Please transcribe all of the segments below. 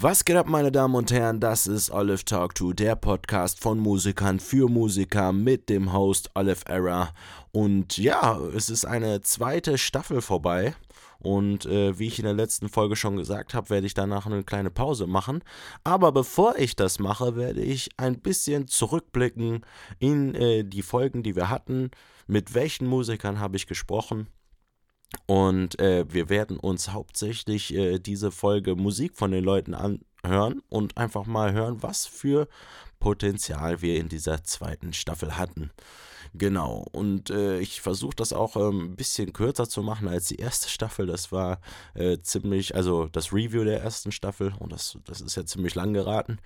Was geht ab, meine Damen und Herren? Das ist Olive Talk to, der Podcast von Musikern für Musiker mit dem Host Olive Era. Und ja, es ist eine zweite Staffel vorbei. Und äh, wie ich in der letzten Folge schon gesagt habe, werde ich danach eine kleine Pause machen. Aber bevor ich das mache, werde ich ein bisschen zurückblicken in äh, die Folgen, die wir hatten. Mit welchen Musikern habe ich gesprochen? Und äh, wir werden uns hauptsächlich äh, diese Folge Musik von den Leuten anhören und einfach mal hören, was für Potenzial wir in dieser zweiten Staffel hatten. Genau, und äh, ich versuche das auch ähm, ein bisschen kürzer zu machen als die erste Staffel. Das war äh, ziemlich, also das Review der ersten Staffel und das, das ist ja ziemlich lang geraten.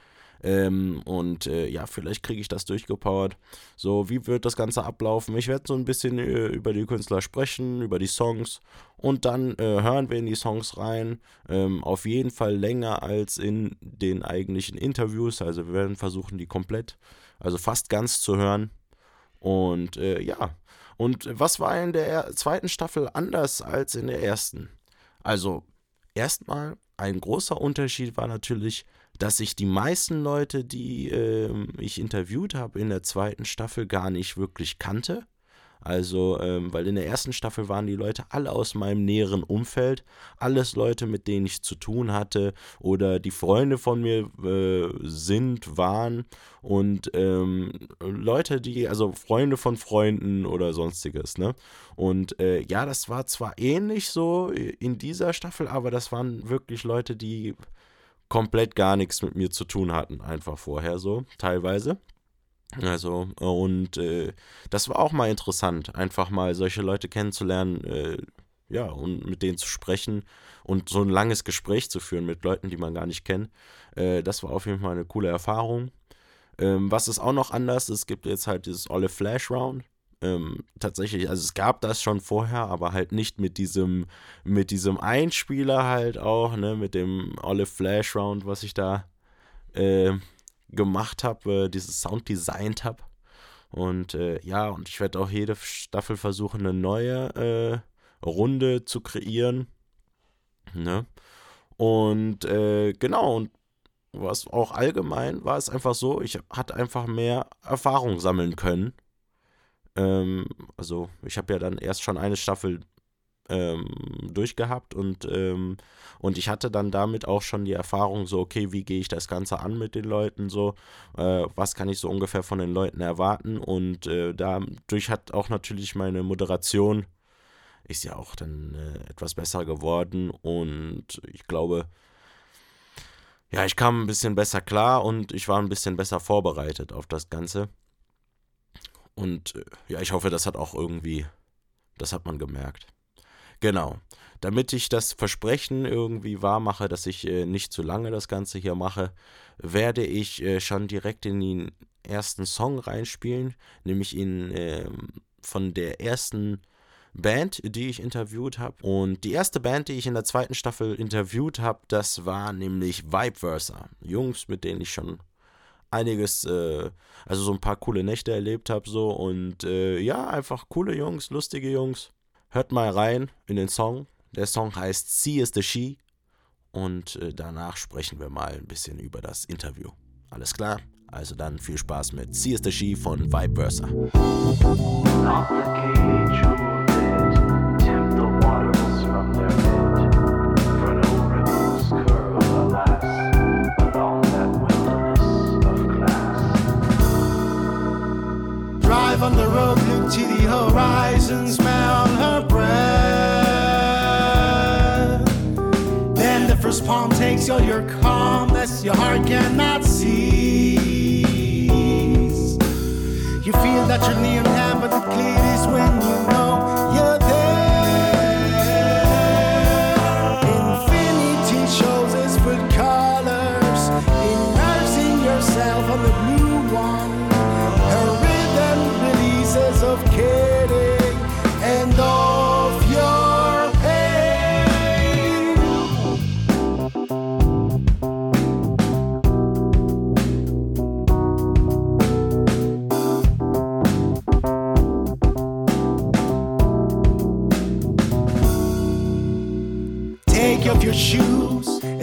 Ähm, und äh, ja, vielleicht kriege ich das durchgepowert. So, wie wird das Ganze ablaufen? Ich werde so ein bisschen äh, über die Künstler sprechen, über die Songs und dann äh, hören wir in die Songs rein. Ähm, auf jeden Fall länger als in den eigentlichen Interviews. Also wir werden versuchen, die komplett, also fast ganz zu hören. Und äh, ja, und was war in der zweiten Staffel anders als in der ersten? Also, erstmal ein großer Unterschied war natürlich, dass ich die meisten Leute, die äh, ich interviewt habe in der zweiten Staffel, gar nicht wirklich kannte. Also, ähm, weil in der ersten Staffel waren die Leute alle aus meinem näheren Umfeld, alles Leute, mit denen ich zu tun hatte oder die Freunde von mir äh, sind, waren und ähm, Leute, die, also Freunde von Freunden oder sonstiges, ne? Und äh, ja, das war zwar ähnlich so in dieser Staffel, aber das waren wirklich Leute, die komplett gar nichts mit mir zu tun hatten, einfach vorher so, teilweise. Also, und äh, das war auch mal interessant, einfach mal solche Leute kennenzulernen, äh, ja, und mit denen zu sprechen und so ein langes Gespräch zu führen mit Leuten, die man gar nicht kennt. Äh, das war auf jeden Fall eine coole Erfahrung. Ähm, was ist auch noch anders? Es gibt jetzt halt dieses Olle Flash Round ähm, tatsächlich, also es gab das schon vorher, aber halt nicht mit diesem, mit diesem Einspieler halt auch, ne, mit dem Olive Flash Round, was ich da äh, gemacht habe, äh, dieses Sound designt habe. Und äh, ja, und ich werde auch jede Staffel versuchen, eine neue äh, Runde zu kreieren. Ne? Und äh, genau, und was auch allgemein war es einfach so, ich hatte einfach mehr Erfahrung sammeln können ähm, also ich habe ja dann erst schon eine Staffel ähm, durchgehabt und, ähm, und ich hatte dann damit auch schon die Erfahrung, so, okay, wie gehe ich das Ganze an mit den Leuten, so, äh, was kann ich so ungefähr von den Leuten erwarten und äh, dadurch hat auch natürlich meine Moderation ist ja auch dann äh, etwas besser geworden und ich glaube, ja, ich kam ein bisschen besser klar und ich war ein bisschen besser vorbereitet auf das Ganze. Und äh, ja, ich hoffe, das hat auch irgendwie, das hat man gemerkt. Genau. Damit ich das Versprechen irgendwie wahr mache, dass ich äh, nicht zu lange das Ganze hier mache, werde ich äh, schon direkt in den ersten Song reinspielen, nämlich in äh, von der ersten Band, die ich interviewt habe. Und die erste Band, die ich in der zweiten Staffel interviewt habe, das war nämlich Vibeversa. Jungs, mit denen ich schon einiges, äh, also so ein paar coole Nächte erlebt habe so und äh, ja, einfach coole Jungs, lustige Jungs. Hört mal rein in den Song. Der Song heißt See is the She und äh, danach sprechen wir mal ein bisschen über das Interview. Alles klar? Also dann viel Spaß mit See is the She von Vibe Versa. To the horizon, smell her breath. Then the first palm takes all your calmness, your heart cannot cease. You feel that you're near hand, but the clear is when you know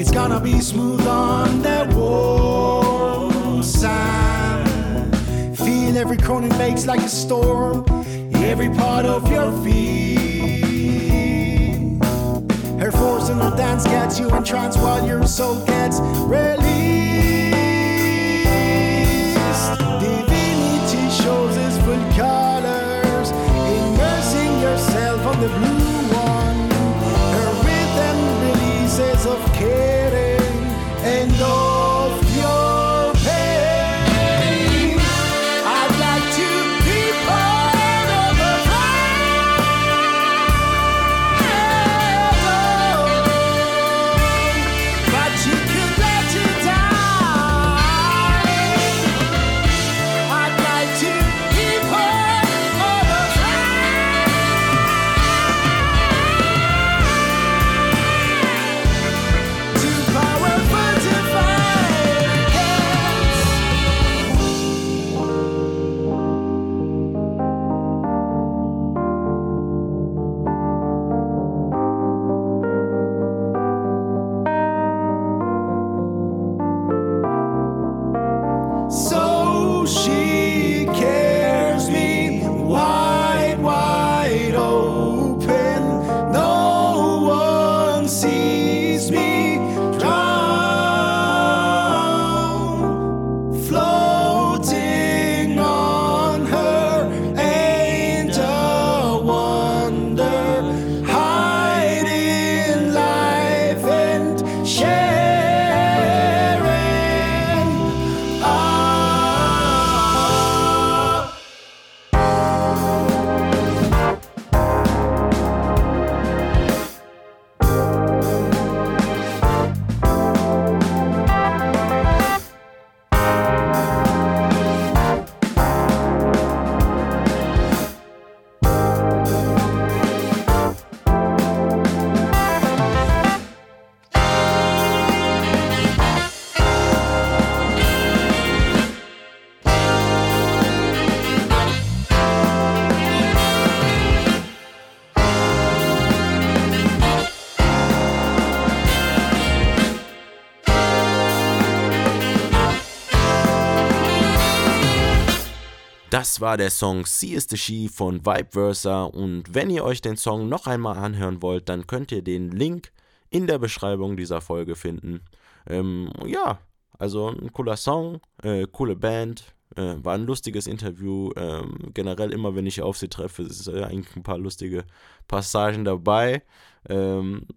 It's gonna be smooth on that warm sand. Feel every cronin makes like a storm, every part of your feet. Her force and her dance gets you in trance while your soul gets released. Divinity shows its full colors, immersing yourself on the blue of caring and of Das war der Song See is the She von Vibe Versa und wenn ihr euch den Song noch einmal anhören wollt, dann könnt ihr den Link in der Beschreibung dieser Folge finden. Ähm, ja, also ein cooler Song, äh, coole Band, äh, war ein lustiges Interview. Ähm, generell immer, wenn ich auf sie treffe, ist äh, eigentlich ein paar lustige Passagen dabei. Ähm,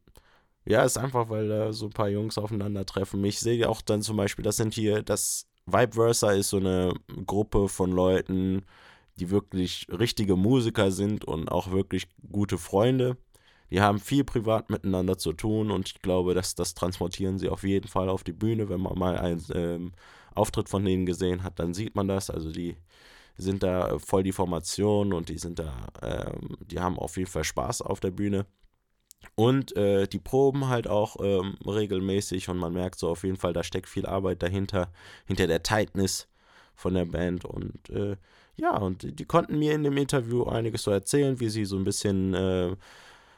ja, ist einfach, weil da so ein paar Jungs aufeinandertreffen. Ich sehe auch dann zum Beispiel, das sind hier, das Vibe Versa ist so eine Gruppe von Leuten, die wirklich richtige Musiker sind und auch wirklich gute Freunde. Die haben viel privat miteinander zu tun und ich glaube, dass das transportieren sie auf jeden Fall auf die Bühne. Wenn man mal einen ähm, Auftritt von denen gesehen hat, dann sieht man das. Also die sind da voll die Formation und die sind da, ähm, die haben auf jeden Fall Spaß auf der Bühne. Und äh, die proben halt auch ähm, regelmäßig und man merkt so auf jeden Fall, da steckt viel Arbeit dahinter, hinter der Tightness von der Band. Und äh, ja, und die, konnten mir in dem Interview einiges so erzählen, wie sie so ein bisschen, äh,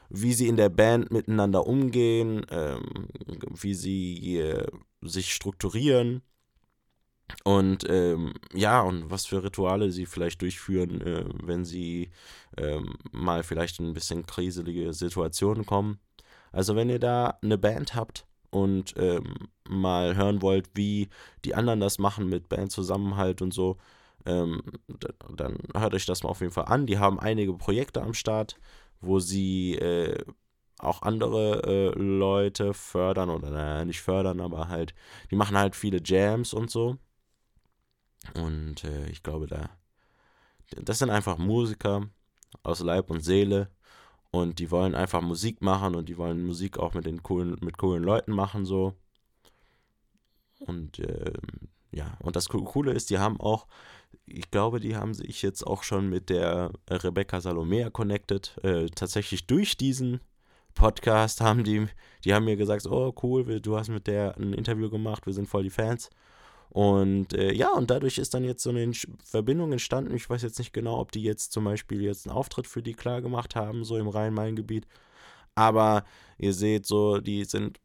wie sie in der Band miteinander umgehen, ähm, wie sie äh, sich strukturieren. Und ähm, ja, und was für Rituale sie vielleicht durchführen, äh, wenn sie ähm, mal vielleicht in ein bisschen kriselige Situationen kommen. Also wenn ihr da eine Band habt und ähm, mal hören wollt, wie die anderen das machen mit Bandzusammenhalt und so, ähm, dann hört euch das mal auf jeden Fall an. Die haben einige Projekte am Start, wo sie äh, auch andere äh, Leute fördern oder naja, nicht fördern, aber halt, die machen halt viele Jams und so. Und äh, ich glaube, da, das sind einfach Musiker aus Leib und Seele und die wollen einfach Musik machen und die wollen Musik auch mit den coolen, mit coolen Leuten machen so. Und ähm, ja, und das Co- Coole ist, die haben auch, ich glaube, die haben sich jetzt auch schon mit der Rebecca Salomea connected. Äh, tatsächlich durch diesen Podcast haben die, die haben mir gesagt, oh cool, du hast mit der ein Interview gemacht, wir sind voll die Fans. Und äh, ja, und dadurch ist dann jetzt so eine Verbindung entstanden. Ich weiß jetzt nicht genau, ob die jetzt zum Beispiel jetzt einen Auftritt für die klar gemacht haben, so im Rhein-Main-Gebiet. Aber ihr seht so, die sind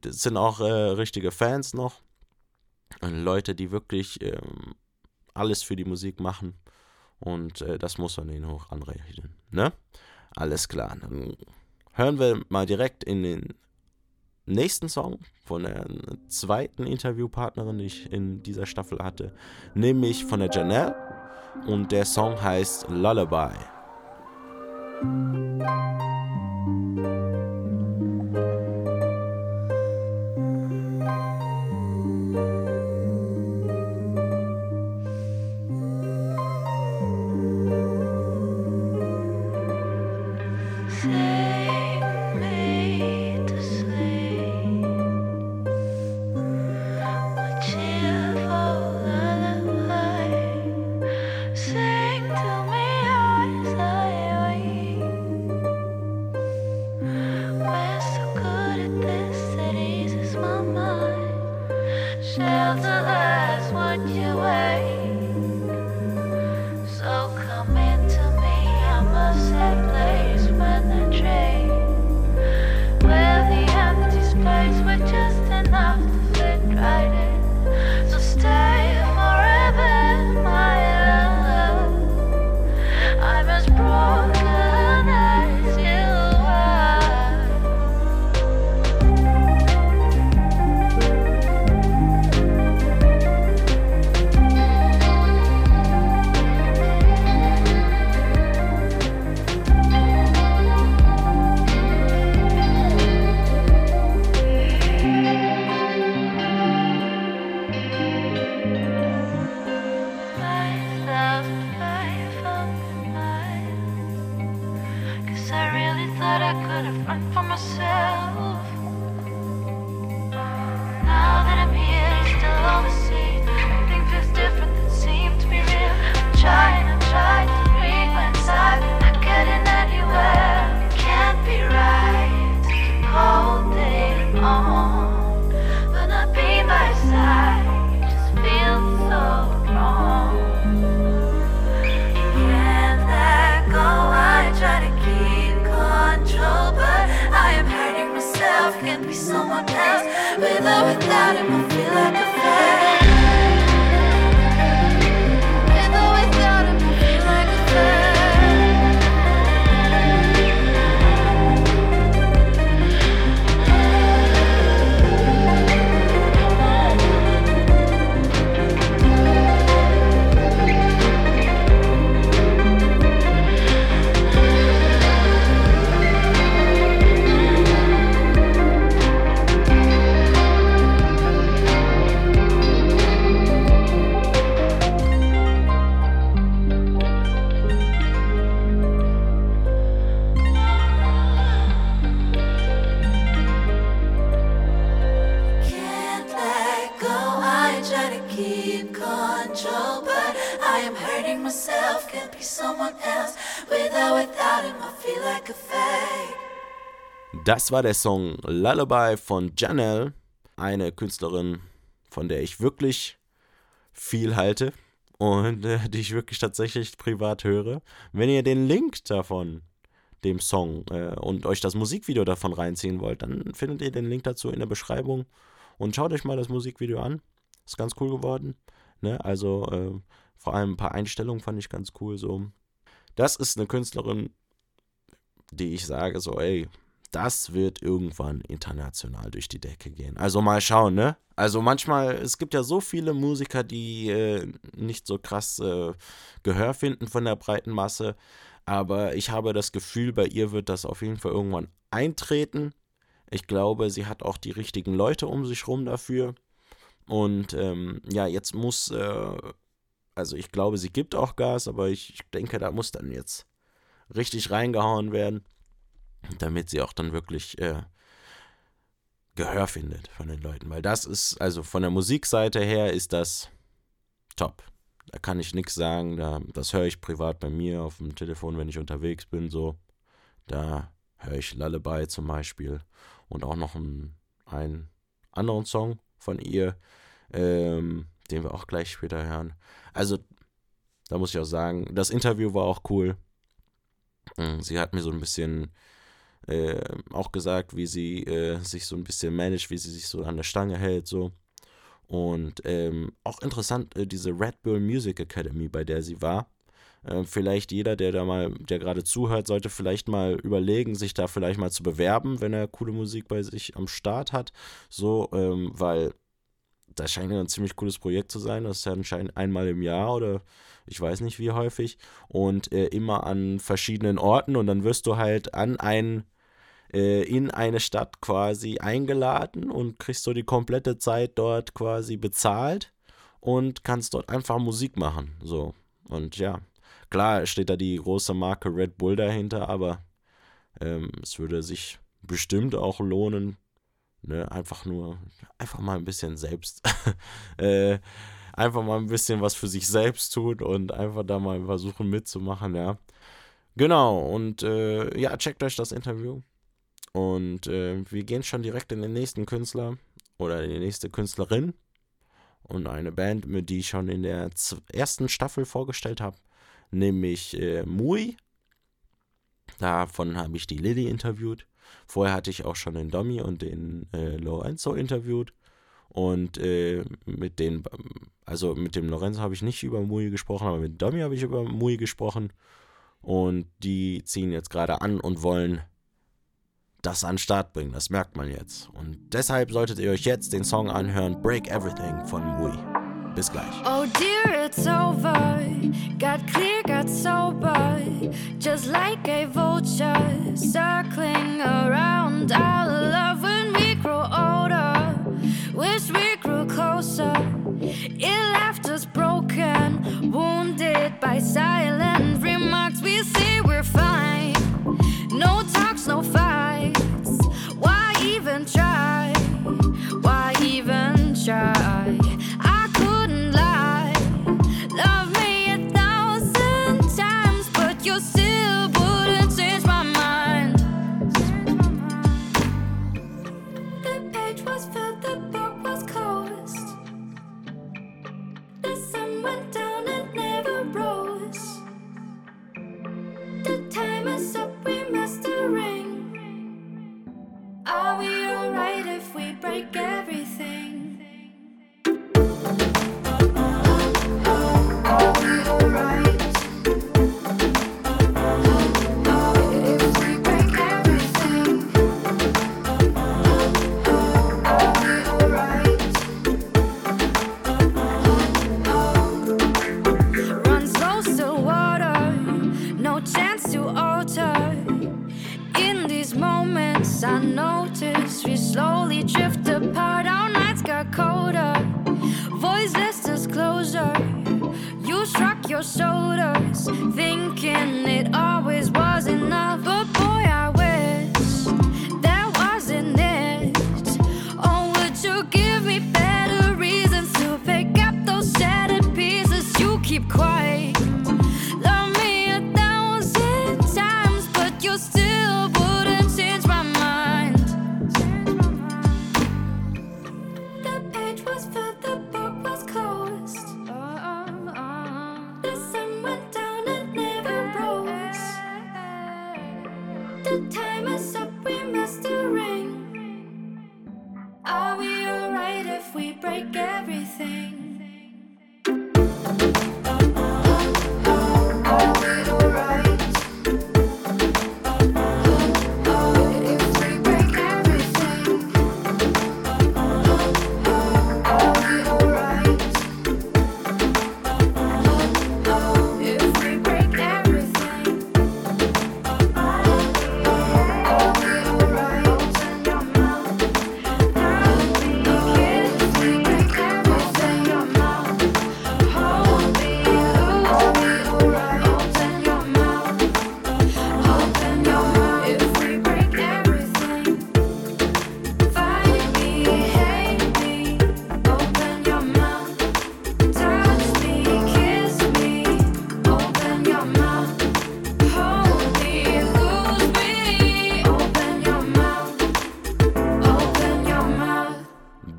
das sind auch äh, richtige Fans noch. Leute, die wirklich ähm, alles für die Musik machen. Und äh, das muss man ihnen hoch anrechnen. Ne? Alles klar. Dann hören wir mal direkt in den nächsten Song von der zweiten Interviewpartnerin, die ich in dieser Staffel hatte, nämlich von der Janelle. Und der Song heißt Lullaby. Das war der Song Lullaby von Janelle, eine Künstlerin, von der ich wirklich viel halte und äh, die ich wirklich tatsächlich privat höre. Wenn ihr den Link davon, dem Song äh, und euch das Musikvideo davon reinziehen wollt, dann findet ihr den Link dazu in der Beschreibung und schaut euch mal das Musikvideo an. Ist ganz cool geworden. Ne? Also äh, vor allem ein paar Einstellungen fand ich ganz cool. So, das ist eine Künstlerin, die ich sage so, ey, das wird irgendwann international durch die Decke gehen. Also mal schauen, ne? Also manchmal, es gibt ja so viele Musiker, die äh, nicht so krass äh, Gehör finden von der breiten Masse. Aber ich habe das Gefühl, bei ihr wird das auf jeden Fall irgendwann eintreten. Ich glaube, sie hat auch die richtigen Leute um sich rum dafür. Und ähm, ja, jetzt muss, äh, also ich glaube, sie gibt auch Gas, aber ich, ich denke, da muss dann jetzt richtig reingehauen werden damit sie auch dann wirklich äh, Gehör findet von den Leuten. Weil das ist, also von der Musikseite her ist das top. Da kann ich nichts sagen. Da, das höre ich privat bei mir auf dem Telefon, wenn ich unterwegs bin. So, da höre ich Lullaby zum Beispiel und auch noch einen, einen anderen Song von ihr, ähm, den wir auch gleich später hören. Also, da muss ich auch sagen, das Interview war auch cool. Sie hat mir so ein bisschen äh, auch gesagt, wie sie äh, sich so ein bisschen managt, wie sie sich so an der Stange hält, so. Und ähm, auch interessant, äh, diese Red Bull Music Academy, bei der sie war. Äh, vielleicht jeder, der da mal, der gerade zuhört, sollte vielleicht mal überlegen, sich da vielleicht mal zu bewerben, wenn er coole Musik bei sich am Start hat. So, ähm, weil das scheint ja ein ziemlich cooles Projekt zu sein. Das ist ja anscheinend einmal im Jahr oder ich weiß nicht wie häufig. Und äh, immer an verschiedenen Orten und dann wirst du halt an einen äh, in eine Stadt quasi eingeladen und kriegst so die komplette Zeit dort quasi bezahlt und kannst dort einfach Musik machen. So. Und ja, klar steht da die große Marke Red Bull dahinter, aber ähm, es würde sich bestimmt auch lohnen, ne, einfach nur, einfach mal ein bisschen selbst, äh, einfach mal ein bisschen was für sich selbst tun und einfach da mal versuchen mitzumachen, ja. Genau, und äh, ja, checkt euch das Interview. Und äh, wir gehen schon direkt in den nächsten Künstler oder die nächste Künstlerin und eine Band, mit die ich schon in der ersten Staffel vorgestellt habe, nämlich äh, Mui. Davon habe ich die Lilly interviewt. Vorher hatte ich auch schon den Domi und den äh, Lorenzo interviewt. Und äh, mit den, also mit dem Lorenzo habe ich nicht über Mui gesprochen, aber mit Domi habe ich über Mui gesprochen. Und die ziehen jetzt gerade an und wollen das an den Start bringen. Das merkt man jetzt. Und deshalb solltet ihr euch jetzt den Song anhören, Break Everything von Mui. Bis gleich. Oh dear, it's over. Got clear, got sober. Just like a vulture circling around our love when we grow older. Wish we grew closer. It left us broken, wounded by silent remarks. We say we're fine. No talks, no fights. Why even try? Why even try? Ring. Are we alright if we break everything? Your shoulders, thinking it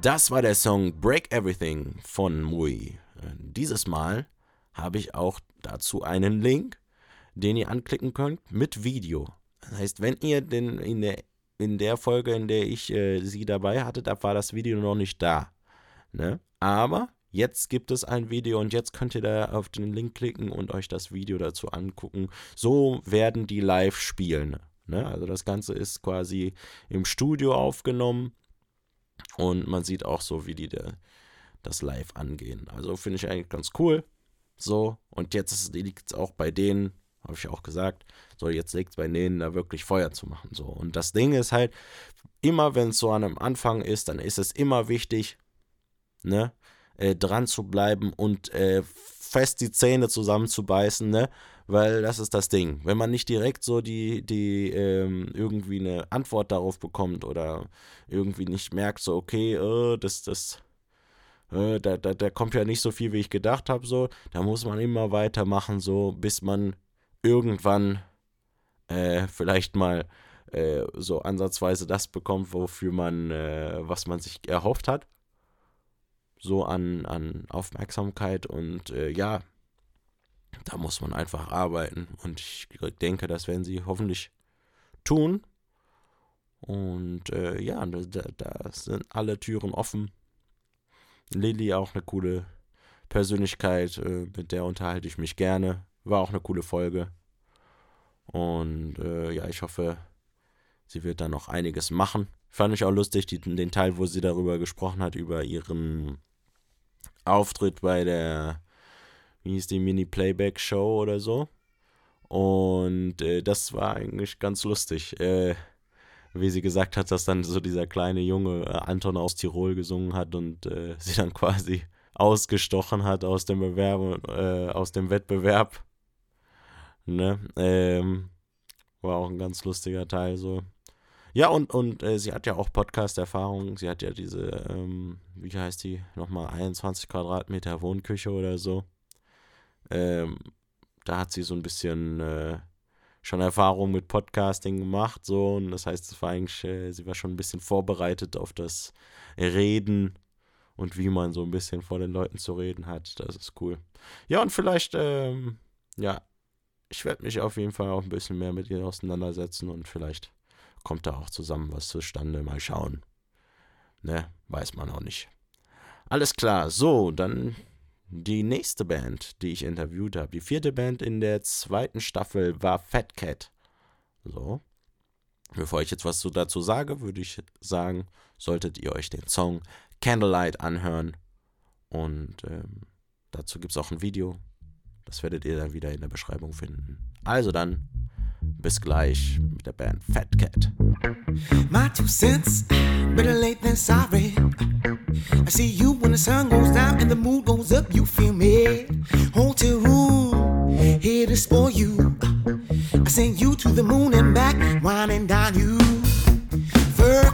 Das war der Song Break Everything von Mui. Äh, Dieses Mal habe ich auch dazu einen Link, den ihr anklicken könnt mit Video. Das heißt, wenn ihr den in der, in der Folge, in der ich äh, sie dabei hatte, da war das Video noch nicht da. Ne? Aber jetzt gibt es ein Video und jetzt könnt ihr da auf den Link klicken und euch das Video dazu angucken. So werden die live spielen. Ne? Also das Ganze ist quasi im Studio aufgenommen und man sieht auch so, wie die da, das live angehen. Also finde ich eigentlich ganz cool. So, und jetzt liegt es auch bei denen, habe ich auch gesagt, so jetzt liegt es bei denen, da wirklich Feuer zu machen. So, und das Ding ist halt, immer wenn es so an einem Anfang ist, dann ist es immer wichtig, ne, äh, dran zu bleiben und äh, fest die Zähne zusammenzubeißen, ne? Weil das ist das Ding. Wenn man nicht direkt so die, die ähm, irgendwie eine Antwort darauf bekommt oder irgendwie nicht merkt, so, okay, äh, das, das, äh, da, da, da kommt ja nicht so viel, wie ich gedacht habe, so, da muss man immer weitermachen, so, bis man irgendwann äh, vielleicht mal äh, so ansatzweise das bekommt, wofür man, äh, was man sich erhofft hat so an, an Aufmerksamkeit und äh, ja, da muss man einfach arbeiten und ich denke, das werden sie hoffentlich tun. Und äh, ja, da, da sind alle Türen offen. Lilly auch eine coole Persönlichkeit, äh, mit der unterhalte ich mich gerne. War auch eine coole Folge. Und äh, ja, ich hoffe, sie wird da noch einiges machen. Fand ich auch lustig, die, den Teil, wo sie darüber gesprochen hat, über ihren Auftritt bei der, wie hieß die, Mini-Playback-Show oder so. Und äh, das war eigentlich ganz lustig. Äh, wie sie gesagt hat, dass dann so dieser kleine Junge äh, Anton aus Tirol gesungen hat und äh, sie dann quasi ausgestochen hat aus dem Bewerb, äh, aus dem Wettbewerb. Ne? Ähm, war auch ein ganz lustiger Teil so. Ja, und, und äh, sie hat ja auch Podcast-Erfahrung. Sie hat ja diese, ähm, wie heißt die, nochmal 21 Quadratmeter Wohnküche oder so. Ähm, da hat sie so ein bisschen äh, schon Erfahrung mit Podcasting gemacht, so. Und das heißt, es war eigentlich, äh, sie war schon ein bisschen vorbereitet auf das Reden und wie man so ein bisschen vor den Leuten zu reden hat. Das ist cool. Ja, und vielleicht, ähm, ja, ich werde mich auf jeden Fall auch ein bisschen mehr mit ihr auseinandersetzen und vielleicht kommt da auch zusammen was zustande. Mal schauen. Ne, weiß man auch nicht. Alles klar, so, dann die nächste Band, die ich interviewt habe. Die vierte Band in der zweiten Staffel war Fat Cat. So. Bevor ich jetzt was so dazu sage, würde ich sagen, solltet ihr euch den Song Candlelight anhören. Und ähm, dazu gibt es auch ein Video. Das werdet ihr dann wieder in der Beschreibung finden. Also dann, Bis gleich mit der Band Fat Cat. My two cents, better late than sorry. I see you when the sun goes down and the mood goes up. You feel me? Hotel room, here to spoil you. I send you to the moon and back, and dine you. Fur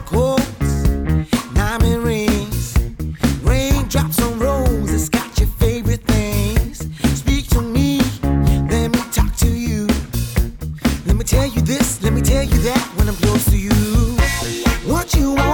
you that when I'm close to you. What you want,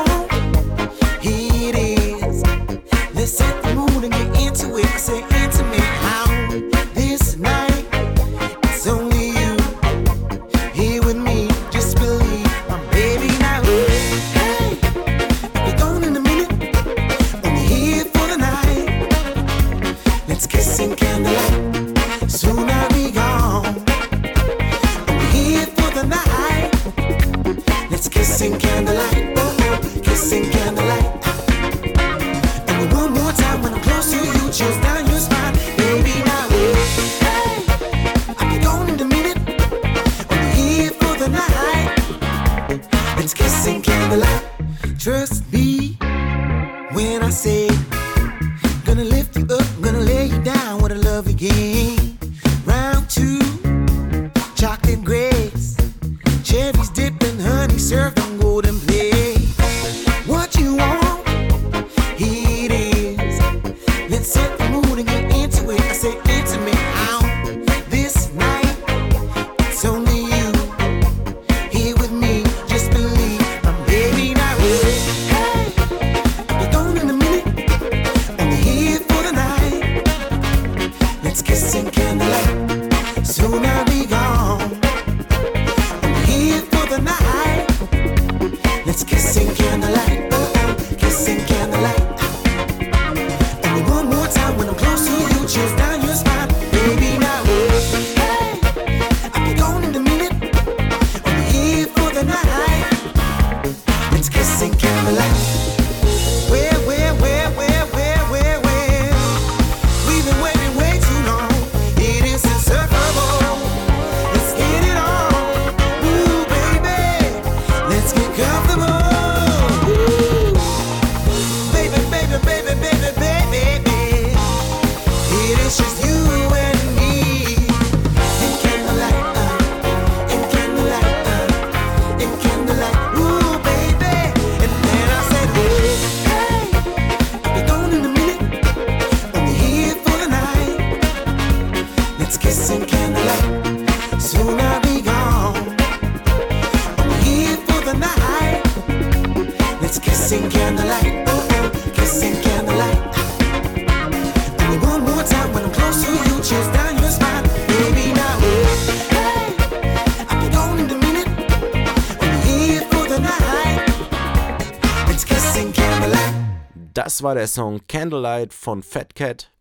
Das war der Song Candlelight von Fat Cat.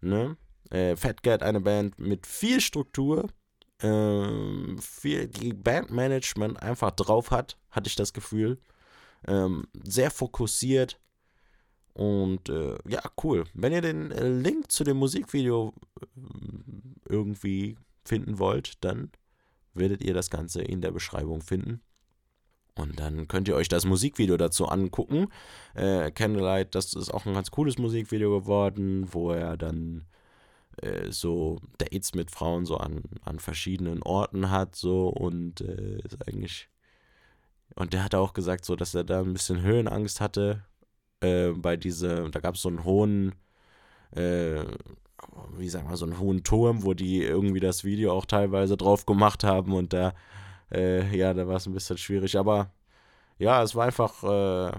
Ne? Äh, Fat Cat, eine Band mit viel Struktur, ähm, viel Bandmanagement einfach drauf hat, hatte ich das Gefühl. Ähm, sehr fokussiert und äh, ja, cool. Wenn ihr den äh, Link zu dem Musikvideo äh, irgendwie finden wollt, dann werdet ihr das Ganze in der Beschreibung finden. Und dann könnt ihr euch das Musikvideo dazu angucken. Äh, Candlelight, das ist auch ein ganz cooles Musikvideo geworden, wo er dann äh, so Dates mit Frauen so an, an verschiedenen Orten hat, so und äh, ist eigentlich. Und der hat auch gesagt, so, dass er da ein bisschen Höhenangst hatte. Äh, bei diese, da gab es so einen hohen, äh, wie sagen wir, so einen hohen Turm, wo die irgendwie das Video auch teilweise drauf gemacht haben und da, äh, ja, da war es ein bisschen schwierig. Aber ja, es war einfach äh,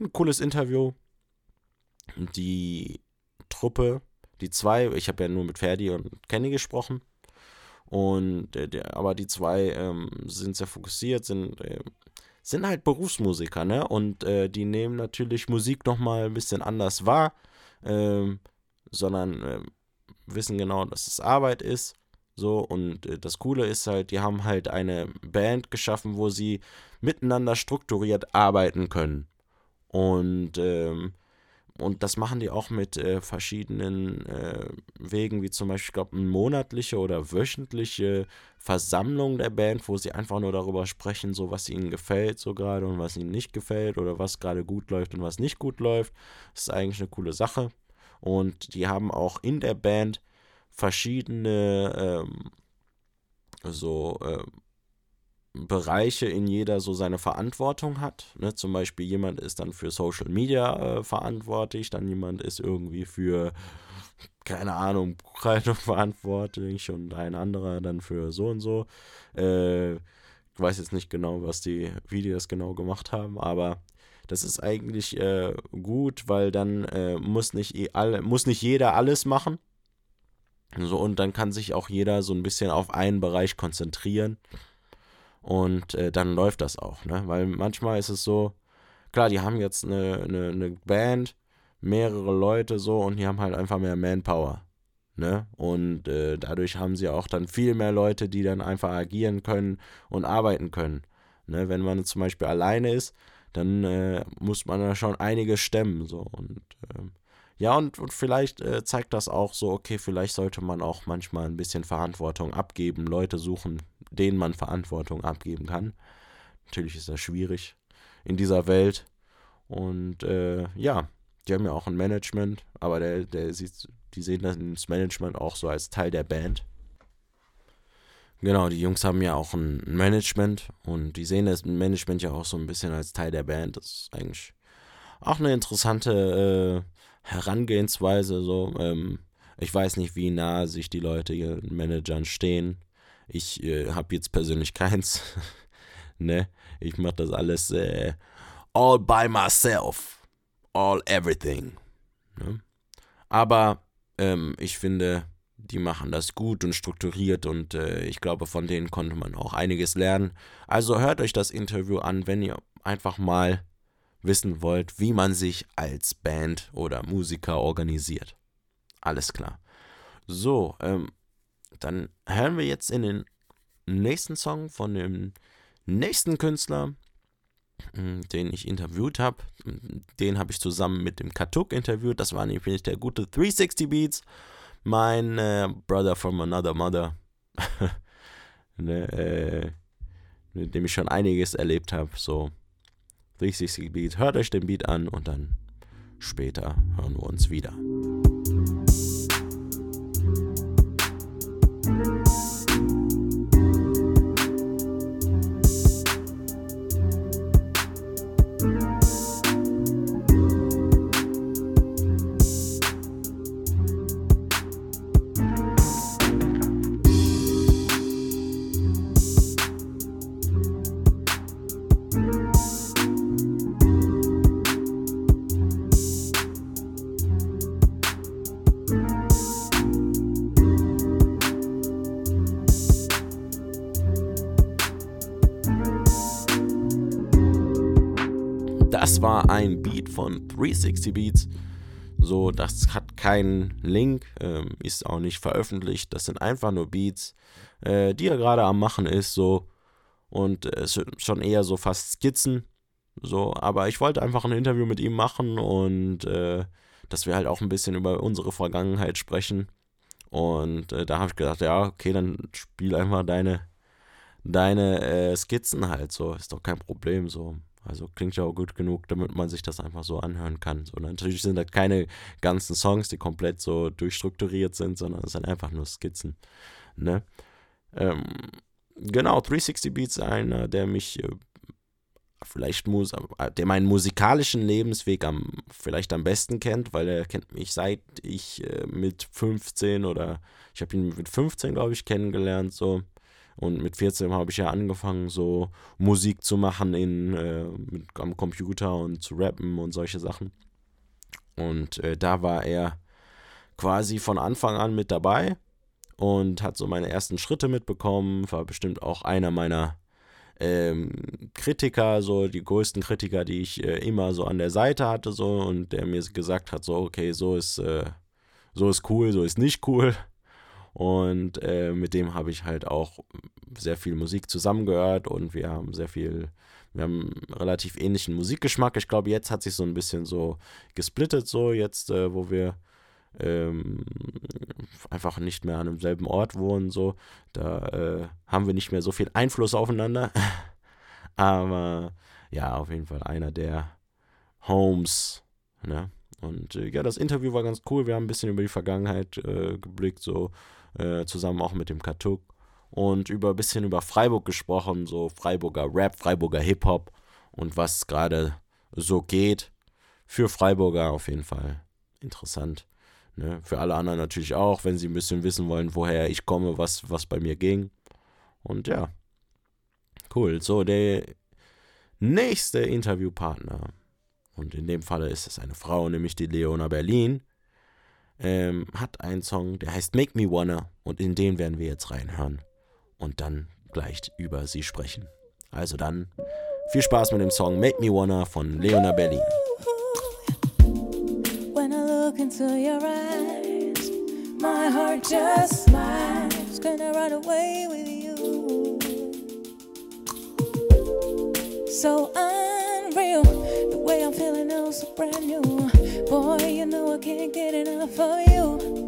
ein cooles Interview. Die Truppe, die zwei, ich habe ja nur mit Ferdi und Kenny gesprochen. Und äh, der, aber die zwei ähm, sind sehr fokussiert, sind, äh, sind halt Berufsmusiker, ne? Und äh, die nehmen natürlich Musik nochmal ein bisschen anders wahr, ähm, sondern äh, wissen genau, dass es Arbeit ist. So, und äh, das Coole ist halt, die haben halt eine Band geschaffen, wo sie miteinander strukturiert arbeiten können. Und ähm, und das machen die auch mit äh, verschiedenen äh, Wegen, wie zum Beispiel, ich glaube, eine monatliche oder wöchentliche Versammlung der Band, wo sie einfach nur darüber sprechen, so was ihnen gefällt, so gerade und was ihnen nicht gefällt oder was gerade gut läuft und was nicht gut läuft. Das ist eigentlich eine coole Sache. Und die haben auch in der Band verschiedene ähm, so äh, Bereiche, in jeder so seine Verantwortung hat. Ne? Zum Beispiel jemand ist dann für Social Media äh, verantwortlich, dann jemand ist irgendwie für, keine Ahnung, Buchhaltung verantwortlich und ein anderer dann für so und so. Äh, ich weiß jetzt nicht genau, was die Videos genau gemacht haben, aber das ist eigentlich äh, gut, weil dann äh, muss, nicht alle, muss nicht jeder alles machen. So, und dann kann sich auch jeder so ein bisschen auf einen Bereich konzentrieren. Und äh, dann läuft das auch, ne? Weil manchmal ist es so, klar, die haben jetzt eine, eine, eine Band, mehrere Leute so und die haben halt einfach mehr Manpower. Ne? Und äh, dadurch haben sie auch dann viel mehr Leute, die dann einfach agieren können und arbeiten können. Ne? Wenn man zum Beispiel alleine ist, dann äh, muss man da schon einiges stemmen. So. Und ähm, ja, und, und vielleicht äh, zeigt das auch so, okay, vielleicht sollte man auch manchmal ein bisschen Verantwortung abgeben, Leute suchen, denen man Verantwortung abgeben kann. Natürlich ist das schwierig in dieser Welt. Und äh, ja, die haben ja auch ein Management, aber der, der sieht, die sehen das Management auch so als Teil der Band. Genau, die Jungs haben ja auch ein Management und die sehen das Management ja auch so ein bisschen als Teil der Band. Das ist eigentlich auch eine interessante äh, Herangehensweise. So, ähm, ich weiß nicht, wie nah sich die Leute ihren Managern stehen. Ich äh, habe jetzt persönlich keins. ne? Ich mache das alles äh, all by myself. All everything. Ne? Aber ähm, ich finde, die machen das gut und strukturiert und äh, ich glaube, von denen konnte man auch einiges lernen. Also hört euch das Interview an, wenn ihr einfach mal wissen wollt, wie man sich als Band oder Musiker organisiert. Alles klar. So, ähm, dann hören wir jetzt in den nächsten Song von dem nächsten Künstler, hm, den ich interviewt habe. Den habe ich zusammen mit dem Katuk interviewt. Das war nämlich der gute 360 Beats. Mein äh, Brother from Another Mother. ne, äh, mit dem ich schon einiges erlebt habe. So 360 Beats. Hört euch den Beat an und dann später hören wir uns wieder. Ein Beat von 360 Beats. So, das hat keinen Link, ähm, ist auch nicht veröffentlicht. Das sind einfach nur Beats, äh, die er gerade am Machen ist, so. Und es äh, schon eher so fast Skizzen. So, aber ich wollte einfach ein Interview mit ihm machen und äh, dass wir halt auch ein bisschen über unsere Vergangenheit sprechen. Und äh, da habe ich gedacht, ja, okay, dann spiel einfach deine, deine äh, Skizzen halt so. Ist doch kein Problem so. Also klingt ja auch gut genug, damit man sich das einfach so anhören kann. So, natürlich sind das keine ganzen Songs, die komplett so durchstrukturiert sind, sondern es sind einfach nur Skizzen. Ne? Ähm, genau, 360 Beats, einer, der mich äh, vielleicht Mus der meinen musikalischen Lebensweg am vielleicht am besten kennt, weil er kennt mich seit ich äh, mit 15 oder ich habe ihn mit 15 glaube ich kennengelernt so und mit 14 habe ich ja angefangen so Musik zu machen in äh, mit, am Computer und zu rappen und solche Sachen und äh, da war er quasi von Anfang an mit dabei und hat so meine ersten Schritte mitbekommen, war bestimmt auch einer meiner ähm, Kritiker, so die größten Kritiker, die ich äh, immer so an der Seite hatte, so und der mir gesagt hat, so, okay, so ist, äh, so ist cool, so ist nicht cool. Und äh, mit dem habe ich halt auch sehr viel Musik zusammengehört und wir haben sehr viel, wir haben relativ ähnlichen Musikgeschmack. Ich glaube, jetzt hat sich so ein bisschen so gesplittet, so jetzt, äh, wo wir ähm, einfach nicht mehr an demselben Ort wohnen, so. Da äh, haben wir nicht mehr so viel Einfluss aufeinander. Aber ja, auf jeden Fall einer der Homes, ne? Und äh, ja, das Interview war ganz cool. Wir haben ein bisschen über die Vergangenheit äh, geblickt, so äh, zusammen auch mit dem Katuk. Und über ein bisschen über Freiburg gesprochen, so Freiburger Rap, Freiburger Hip-Hop und was gerade so geht. Für Freiburger auf jeden Fall interessant. Ne? Für alle anderen natürlich auch, wenn sie ein bisschen wissen wollen, woher ich komme, was, was bei mir ging. Und ja, cool. So, der nächste Interviewpartner, und in dem Falle ist es eine Frau, nämlich die Leona Berlin, ähm, hat einen Song, der heißt Make Me Wanna, und in den werden wir jetzt reinhören und dann gleich über sie sprechen. Also dann viel Spaß mit dem Song Make Me Wanna von Leona Berlin. look into your eyes, my heart just smiles. Gonna run away with you. So I'm feeling oh so brand new. Boy, you know I can't get enough of you.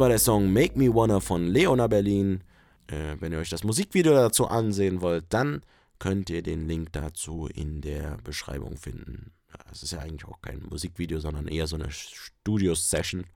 War der Song Make Me Wanna von Leona Berlin. Äh, wenn ihr euch das Musikvideo dazu ansehen wollt, dann könnt ihr den Link dazu in der Beschreibung finden. Es ist ja eigentlich auch kein Musikvideo, sondern eher so eine Studio-Session.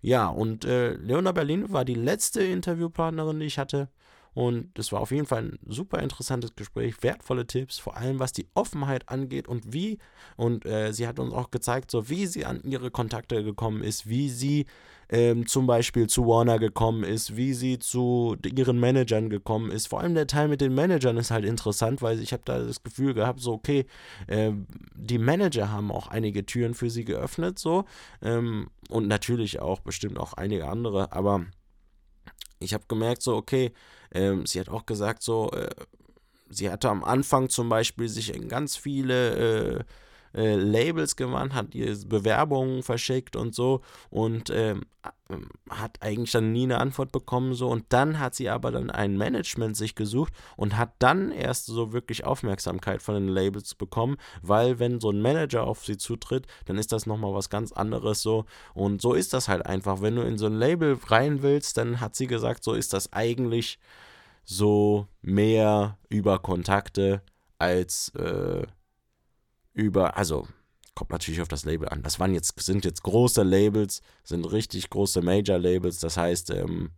Ja, und äh, Leona Berlin war die letzte Interviewpartnerin, die ich hatte. Und es war auf jeden Fall ein super interessantes Gespräch, wertvolle Tipps, vor allem was die Offenheit angeht und wie. Und äh, sie hat uns auch gezeigt, so wie sie an ihre Kontakte gekommen ist, wie sie ähm, zum Beispiel zu Warner gekommen ist, wie sie zu ihren Managern gekommen ist. Vor allem der Teil mit den Managern ist halt interessant, weil ich habe da das Gefühl gehabt, so okay, äh, die Manager haben auch einige Türen für sie geöffnet, so ähm, und natürlich auch bestimmt auch einige andere, aber ich habe gemerkt, so, okay, ähm, sie hat auch gesagt, so, äh, sie hatte am Anfang zum Beispiel sich in ganz viele äh, äh, Labels gewandt, hat ihr Bewerbungen verschickt und so und ähm, hat eigentlich dann nie eine Antwort bekommen so. Und dann hat sie aber dann ein Management sich gesucht und hat dann erst so wirklich Aufmerksamkeit von den Labels bekommen, weil wenn so ein Manager auf sie zutritt, dann ist das nochmal was ganz anderes so. Und so ist das halt einfach, wenn du in so ein Label rein willst, dann hat sie gesagt, so ist das eigentlich so mehr über Kontakte als äh, über, also kommt natürlich auf das Label an. Das waren jetzt, sind jetzt große Labels, sind richtig große Major-Labels. Das heißt, ähm,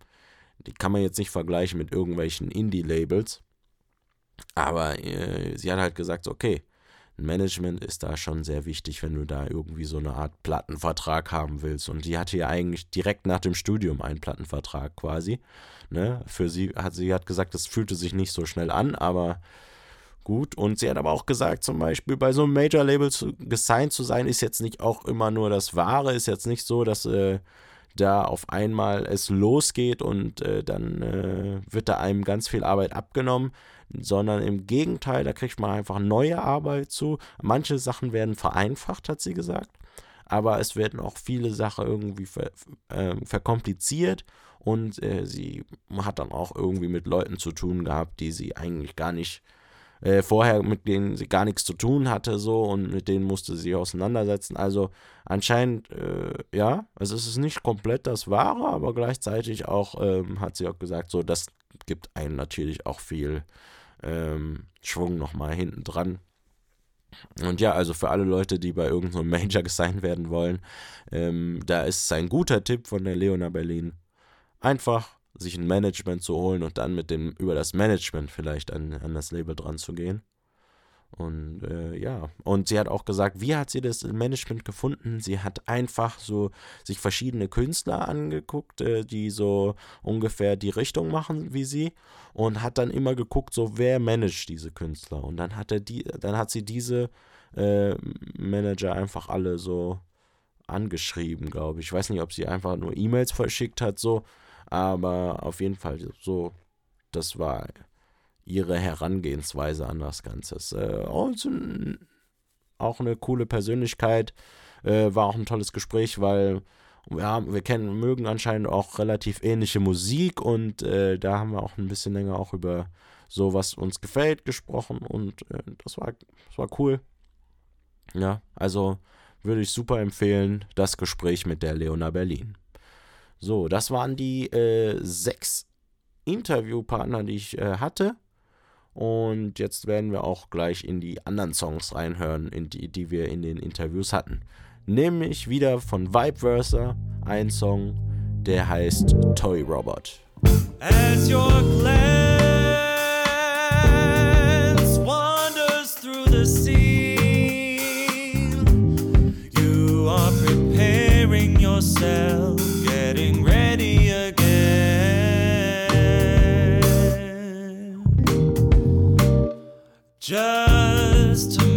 die kann man jetzt nicht vergleichen mit irgendwelchen Indie-Labels. Aber äh, sie hat halt gesagt, okay, Management ist da schon sehr wichtig, wenn du da irgendwie so eine Art Plattenvertrag haben willst. Und die hatte ja eigentlich direkt nach dem Studium einen Plattenvertrag quasi. Ne? Für sie hat sie hat gesagt, das fühlte sich nicht so schnell an, aber gut. Und sie hat aber auch gesagt, zum Beispiel bei so einem Major-Label gesigned zu sein, ist jetzt nicht auch immer nur das Wahre, ist jetzt nicht so, dass äh, da auf einmal es losgeht und äh, dann äh, wird da einem ganz viel Arbeit abgenommen, sondern im Gegenteil, da kriegt man einfach neue Arbeit zu. Manche Sachen werden vereinfacht, hat sie gesagt, aber es werden auch viele Sachen irgendwie ver, äh, verkompliziert und äh, sie hat dann auch irgendwie mit Leuten zu tun gehabt, die sie eigentlich gar nicht äh, vorher mit denen sie gar nichts zu tun hatte, so und mit denen musste sie auseinandersetzen. Also anscheinend, äh, ja, also es ist nicht komplett das Wahre, aber gleichzeitig auch ähm, hat sie auch gesagt, so, das gibt einem natürlich auch viel ähm, Schwung nochmal hinten dran. Und ja, also für alle Leute, die bei irgendeinem Major gesigned werden wollen, ähm, da ist ein guter Tipp von der Leona Berlin. Einfach sich ein Management zu holen und dann mit dem, über das Management vielleicht an, an das Label dran zu gehen. Und äh, ja, und sie hat auch gesagt, wie hat sie das Management gefunden? Sie hat einfach so sich verschiedene Künstler angeguckt, äh, die so ungefähr die Richtung machen wie sie und hat dann immer geguckt, so wer managt diese Künstler. Und dann hat er die, dann hat sie diese äh, Manager einfach alle so angeschrieben, glaube ich. Ich weiß nicht, ob sie einfach nur E-Mails verschickt hat, so, aber auf jeden Fall so, das war ihre Herangehensweise an das Ganze. Äh, auch eine coole Persönlichkeit, äh, war auch ein tolles Gespräch, weil ja, wir kennen, mögen anscheinend auch relativ ähnliche Musik und äh, da haben wir auch ein bisschen länger auch über so, was uns gefällt, gesprochen und das, war, das war cool. Ja, also würde ich super empfehlen, das Gespräch mit der Leona Berlin. So, das waren die äh, sechs Interviewpartner, die ich äh, hatte. Und jetzt werden wir auch gleich in die anderen Songs reinhören, in die, die wir in den Interviews hatten. Nämlich wieder von Vibe Versa ein Song, der heißt Toy Robot. As your glance Just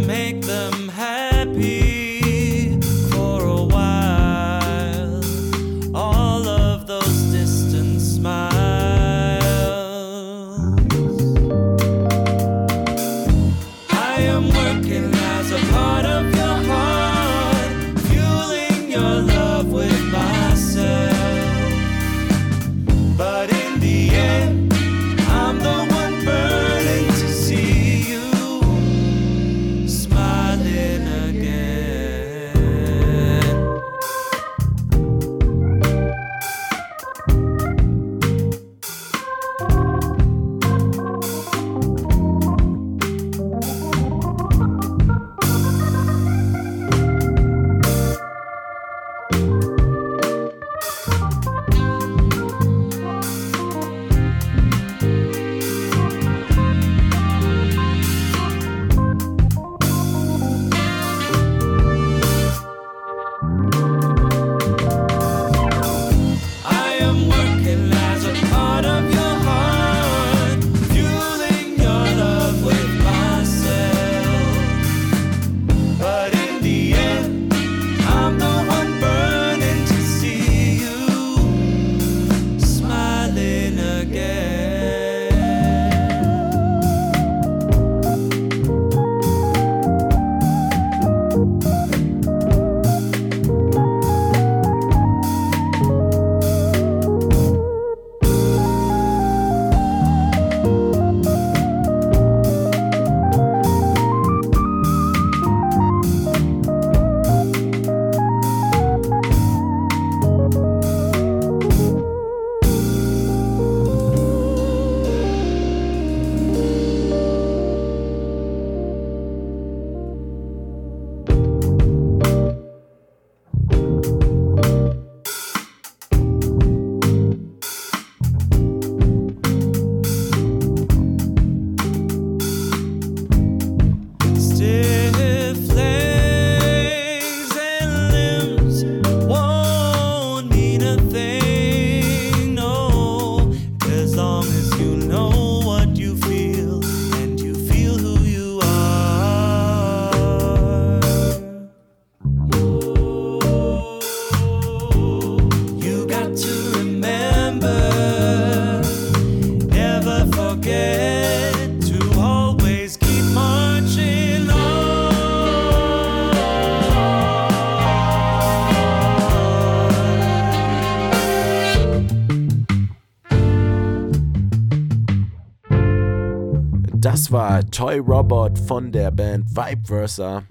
war Toy Robot von der Band Vibe Versa.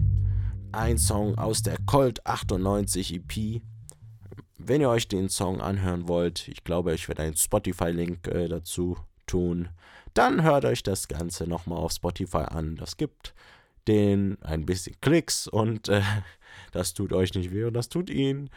Ein Song aus der Colt 98 EP. Wenn ihr euch den Song anhören wollt, ich glaube, ich werde einen Spotify-Link äh, dazu tun, dann hört euch das Ganze nochmal auf Spotify an. Das gibt den ein bisschen Klicks und äh, das tut euch nicht weh und das tut ihn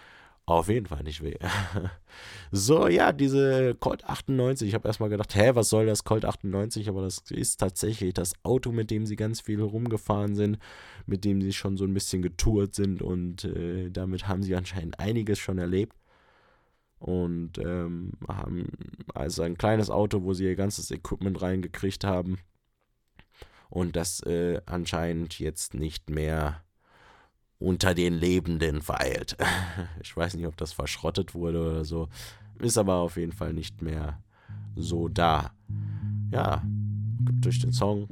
auf jeden Fall nicht weh. so, ja, diese Colt 98. Ich habe erstmal gedacht, hä, was soll das Colt 98? Aber das ist tatsächlich das Auto, mit dem sie ganz viel rumgefahren sind, mit dem sie schon so ein bisschen getourt sind und äh, damit haben sie anscheinend einiges schon erlebt. Und ähm, haben also ein kleines Auto, wo sie ihr ganzes Equipment reingekriegt haben. Und das äh, anscheinend jetzt nicht mehr unter den Lebenden vereilt. Ich weiß nicht, ob das verschrottet wurde oder so. Ist aber auf jeden Fall nicht mehr so da. Ja, gibt durch den Song.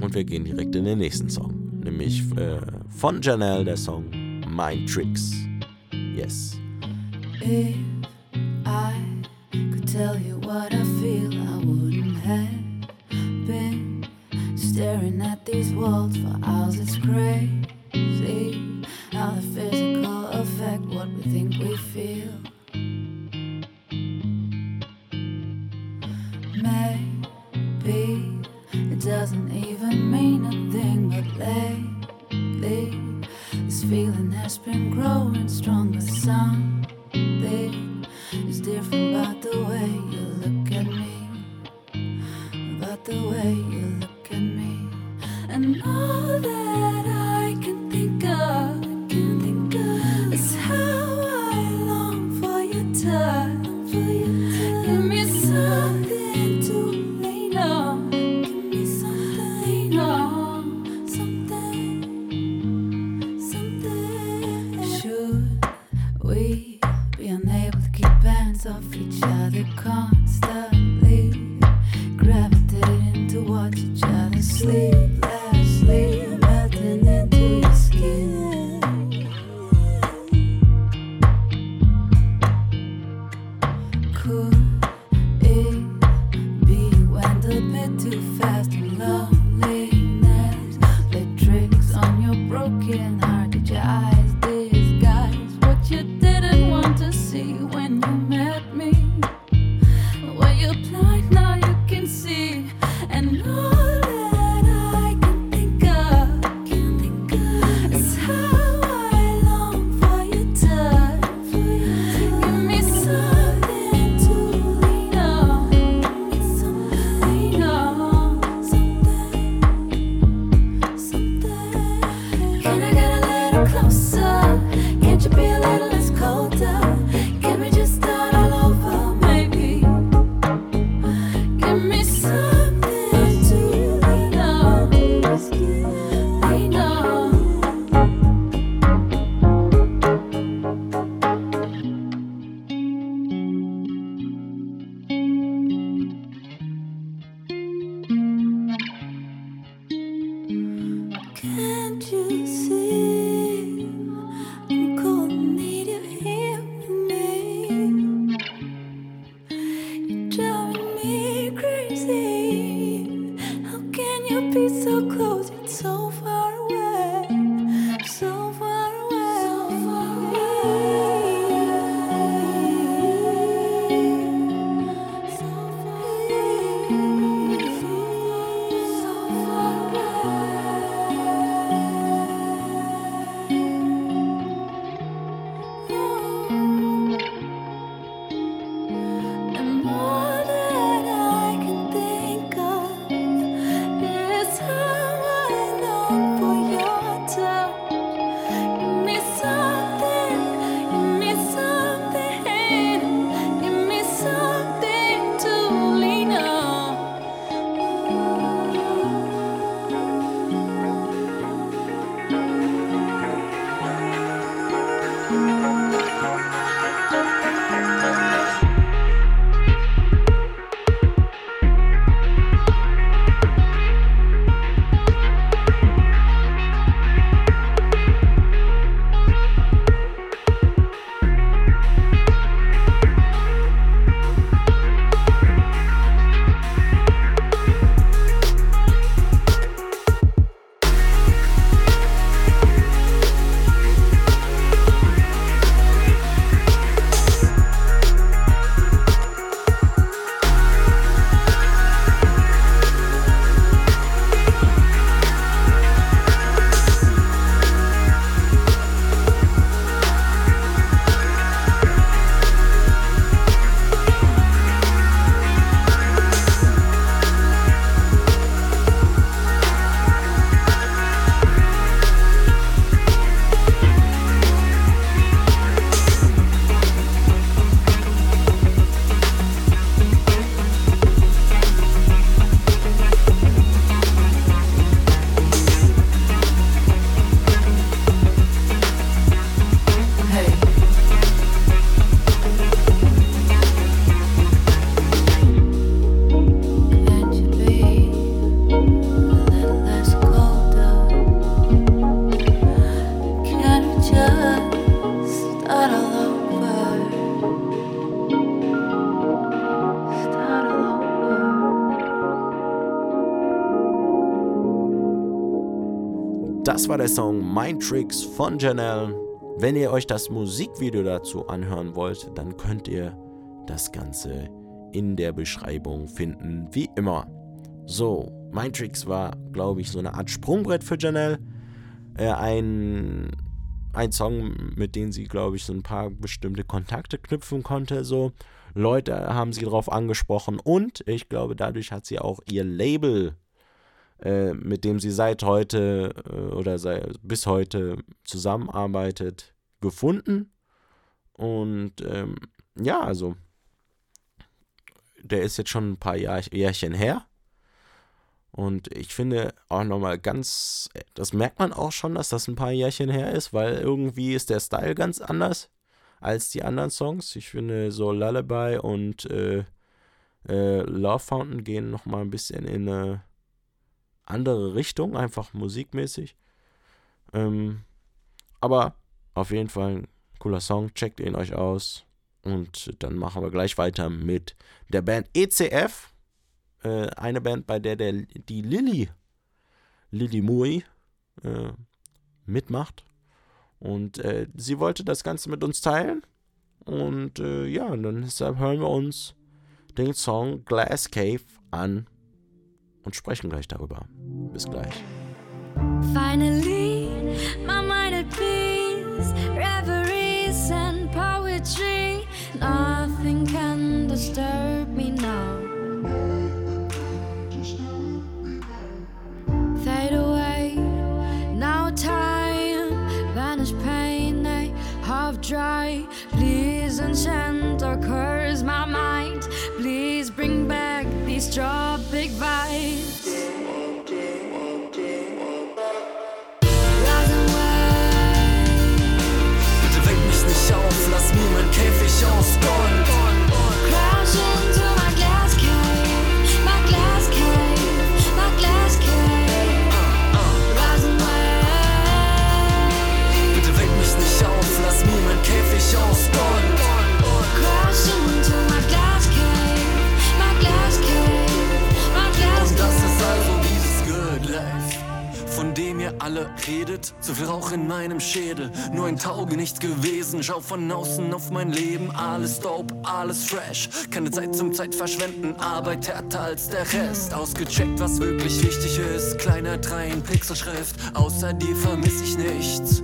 Und wir gehen direkt in den nächsten Song. Nämlich äh, von Janelle der Song Mind Tricks. Yes. If I could tell you what I feel, I wouldn't have been staring at these walls for hours. It's crazy how the physical affect what we think we feel. War der Song Mind Tricks von Janelle. Wenn ihr euch das Musikvideo dazu anhören wollt, dann könnt ihr das Ganze in der Beschreibung finden, wie immer. So, Mind Tricks war, glaube ich, so eine Art Sprungbrett für Janelle. Äh, ein, ein Song, mit dem sie, glaube ich, so ein paar bestimmte Kontakte knüpfen konnte. So, Leute haben sie darauf angesprochen und ich glaube, dadurch hat sie auch ihr Label äh, mit dem sie seit heute äh, oder sei, bis heute zusammenarbeitet, gefunden. Und ähm, ja, also, der ist jetzt schon ein paar Jahr, Jährchen her. Und ich finde auch nochmal ganz, das merkt man auch schon, dass das ein paar Jährchen her ist, weil irgendwie ist der Style ganz anders als die anderen Songs. Ich finde so Lullaby und äh, äh, Love Fountain gehen nochmal ein bisschen in eine andere Richtung, einfach musikmäßig. Ähm, aber auf jeden Fall ein cooler Song, checkt ihn euch aus. Und dann machen wir gleich weiter mit der Band ECF. Äh, eine Band, bei der, der die Lilly, Lilly Mui, äh, mitmacht. Und äh, sie wollte das Ganze mit uns teilen. Und äh, ja, und dann deshalb hören wir uns den Song Glass Cave an und sprechen gleich darüber. Bis gleich. Finally, my mind at peace, reveries and poetry. Nothing can disturb me now. Fade away, now time, vanish pain, eh, half dry. Please enchant or curse my mind. Please bring back these tropic alle redet. So viel Rauch in meinem Schädel, nur ein Taugenicht gewesen. Schau von außen auf mein Leben, alles dope, alles fresh. Keine Zeit zum Zeitverschwenden, Arbeit härter als der Rest. Ausgecheckt, was wirklich wichtig ist. Kleiner 3 in Pixelschrift, außer dir vermiss ich nichts.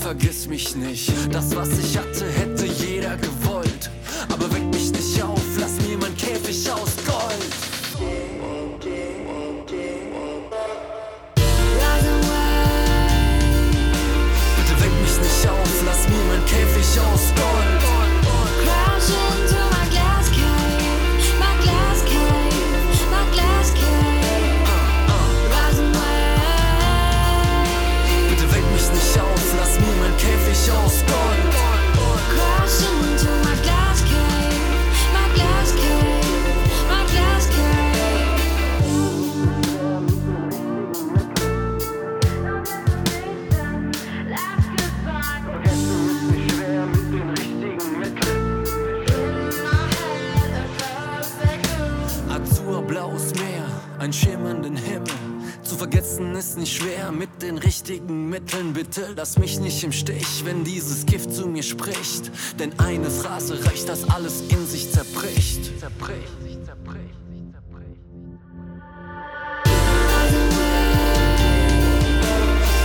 Vergiss mich nicht, das was ich hatte, hätte jeder gewollt. Aber weck mich nicht auf, lass mir mein Käfig aus mein vergessen ist nicht schwer mit den richtigen Mitteln. Bitte lass mich nicht im Stich, wenn dieses Gift zu mir spricht. Denn eine Phrase reicht, dass alles in sich zerbricht. Zerbricht.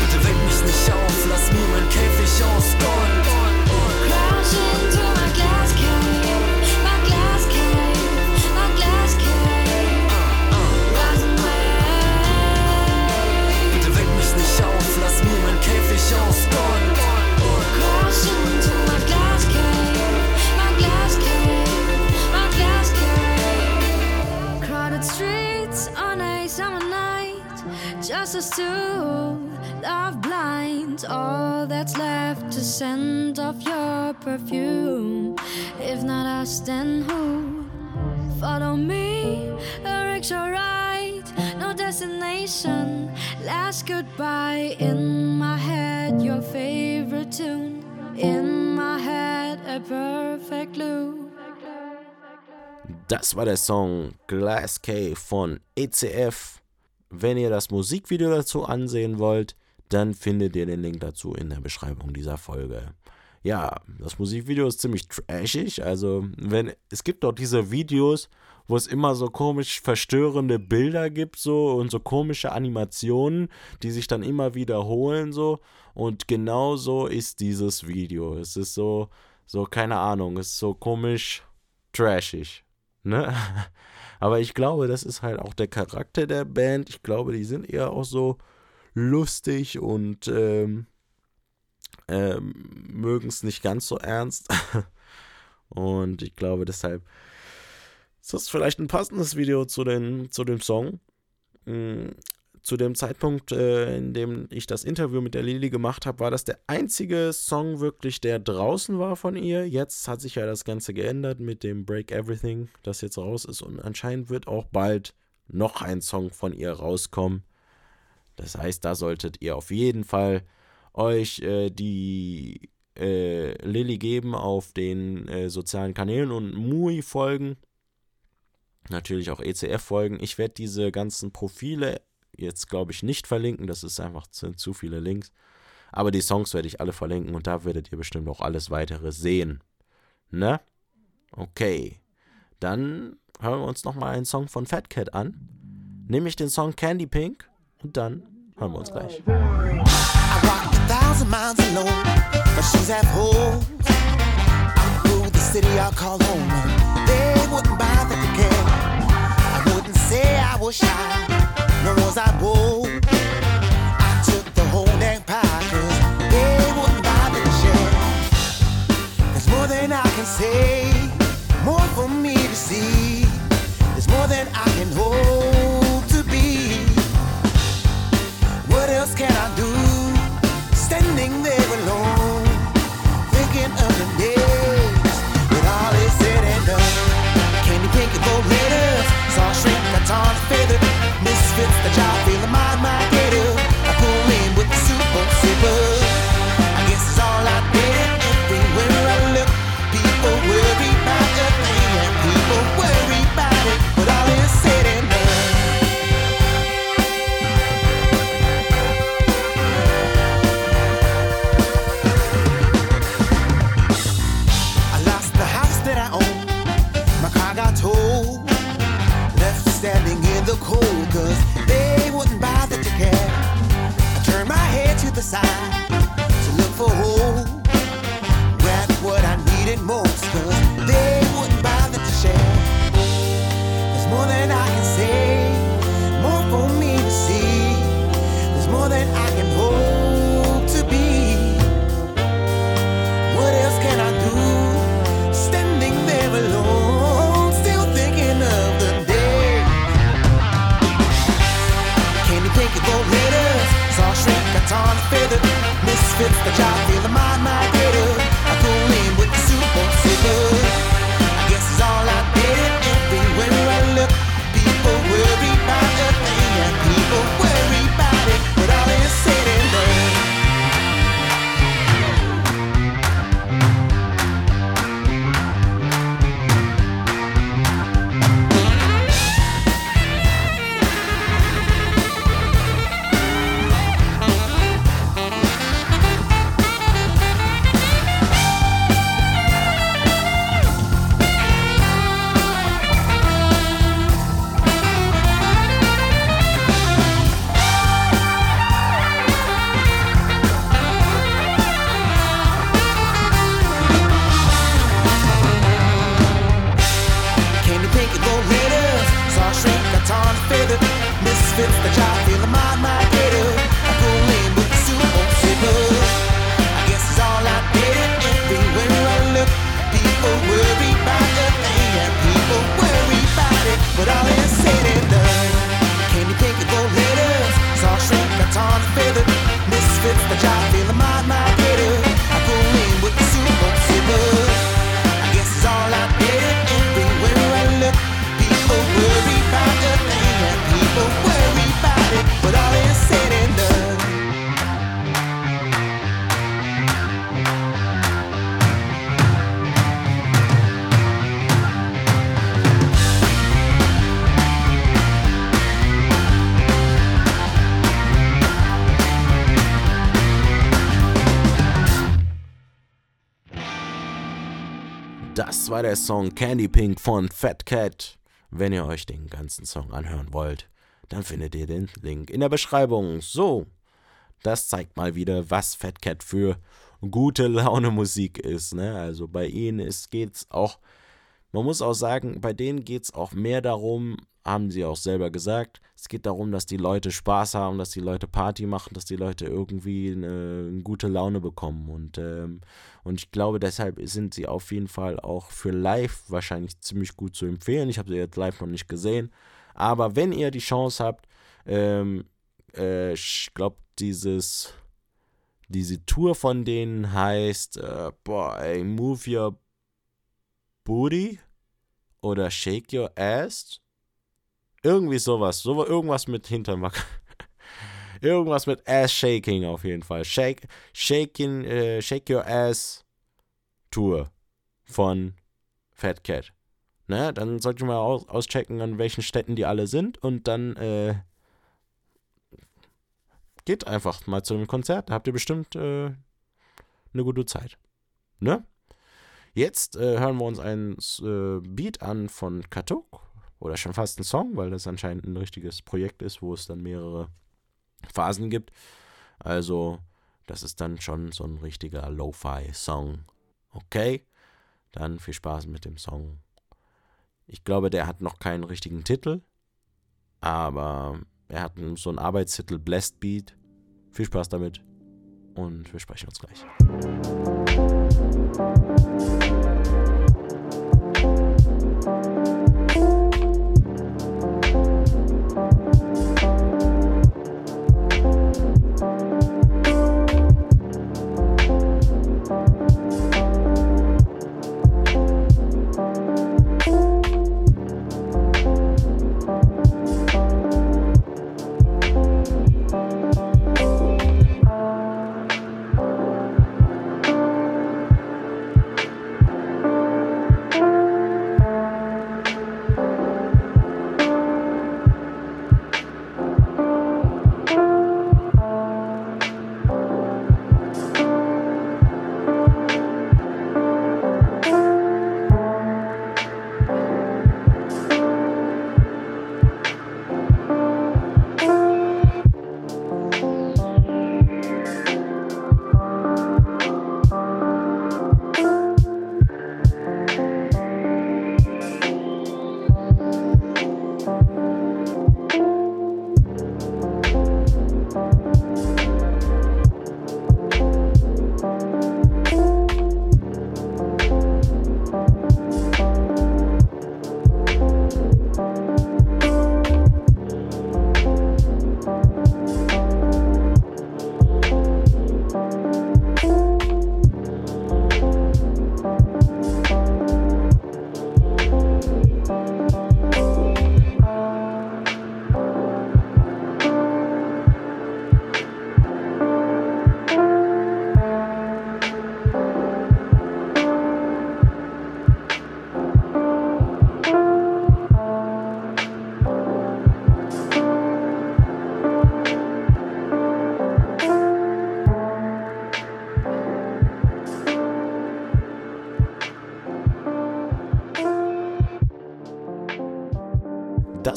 Bitte weck mich nicht auf, lass mir mein Käfig aus Gold. Just us two, love blind. All that's left scent your perfume. If not us, then who? Follow me, a rickshaw ride, destination. Last goodbye in my head, your favorite tune. In my head, a perfect loop. Das war der Song Glass Cave von ECF. Wenn ihr das Musikvideo dazu ansehen wollt, dann findet ihr den Link dazu in der Beschreibung dieser Folge. Ja, das Musikvideo ist ziemlich trashig. Also, wenn es gibt doch diese Videos, wo es immer so komisch verstörende Bilder gibt, so und so komische Animationen, die sich dann immer wiederholen, so. Und genau so ist dieses Video. Es ist so, so, keine Ahnung, es ist so komisch trashig. Ne? Aber ich glaube, das ist halt auch der Charakter der Band. Ich glaube, die sind eher auch so lustig und ähm, ähm, mögen es nicht ganz so ernst. und ich glaube, deshalb ist das vielleicht ein passendes Video zu, den, zu dem Song. Mm, zu dem Zeitpunkt, äh, in dem ich das Interview mit der Lili gemacht habe, war das der einzige Song wirklich, der draußen war von ihr. Jetzt hat sich ja das Ganze geändert mit dem Break Everything, das jetzt raus ist. Und anscheinend wird auch bald noch ein Song von ihr rauskommen. Das heißt, da solltet ihr auf jeden Fall euch äh, die äh, Lilly geben auf den äh, sozialen Kanälen und MUI folgen. Natürlich auch ECF folgen. Ich werde diese ganzen Profile jetzt, glaube ich, nicht verlinken. Das ist einfach zu, zu viele Links. Aber die Songs werde ich alle verlinken und da werdet ihr bestimmt auch alles weitere sehen. Ne? Okay. Dann hören wir uns nochmal einen Song von Fat Cat an. Nämlich den Song Candy Pink und dann hören wir uns gleich. I was I bold. I took the whole they wouldn't to share. There's more than I can say, more for me to see. There's more than I can hope to be. What else can I do? Job, Das war der Song Candy Pink von Fat Cat. Wenn ihr euch den ganzen Song anhören wollt, dann findet ihr den Link in der Beschreibung. So, das zeigt mal wieder, was Fat Cat für gute Laune Musik ist. Ne? Also bei ihnen geht es auch, man muss auch sagen, bei denen geht es auch mehr darum, haben sie auch selber gesagt, es geht darum, dass die Leute Spaß haben, dass die Leute Party machen, dass die Leute irgendwie eine, eine gute Laune bekommen. Und, ähm, und ich glaube, deshalb sind sie auf jeden Fall auch für live wahrscheinlich ziemlich gut zu empfehlen. Ich habe sie jetzt live noch nicht gesehen. Aber wenn ihr die Chance habt, ähm, äh, ich glaube, dieses, diese Tour von denen heißt, äh, boah, ey, Move Your Booty oder Shake Your Ass irgendwie sowas. So, irgendwas mit Hintern. irgendwas mit Ass Shaking auf jeden Fall. Shake, shaking, äh, Shake Your Ass Tour von Fat Cat. Ne? Dann sollte ich mal aus, auschecken, an welchen Städten die alle sind und dann äh, geht einfach mal zu einem Konzert. Da habt ihr bestimmt äh, eine gute Zeit. Ne? Jetzt äh, hören wir uns ein äh, Beat an von Katuk oder schon fast ein Song, weil das anscheinend ein richtiges Projekt ist, wo es dann mehrere Phasen gibt. Also, das ist dann schon so ein richtiger Lo-Fi-Song. Okay, dann viel Spaß mit dem Song. Ich glaube, der hat noch keinen richtigen Titel, aber er hat so einen Arbeitstitel Blessed Beat. Viel Spaß damit und wir sprechen uns gleich.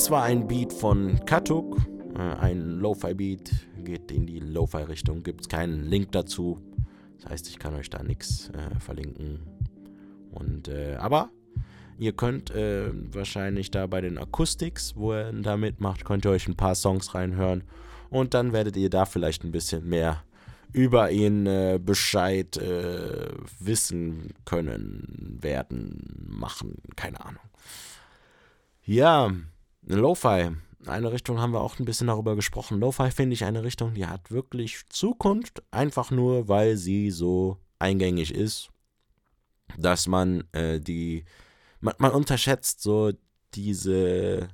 Das war ein Beat von Katuk, äh, ein Lo-Fi-Beat, geht in die Lo-Fi-Richtung, gibt es keinen Link dazu. Das heißt, ich kann euch da nichts äh, verlinken. Und, äh, aber ihr könnt äh, wahrscheinlich da bei den Acoustics, wo er da mitmacht, könnt ihr euch ein paar Songs reinhören. Und dann werdet ihr da vielleicht ein bisschen mehr über ihn äh, Bescheid äh, wissen können, werden, machen, keine Ahnung. Ja, Lo-Fi. Eine Richtung haben wir auch ein bisschen darüber gesprochen. Lo-Fi finde ich eine Richtung, die hat wirklich Zukunft, einfach nur, weil sie so eingängig ist, dass man äh, die, man, man unterschätzt so diese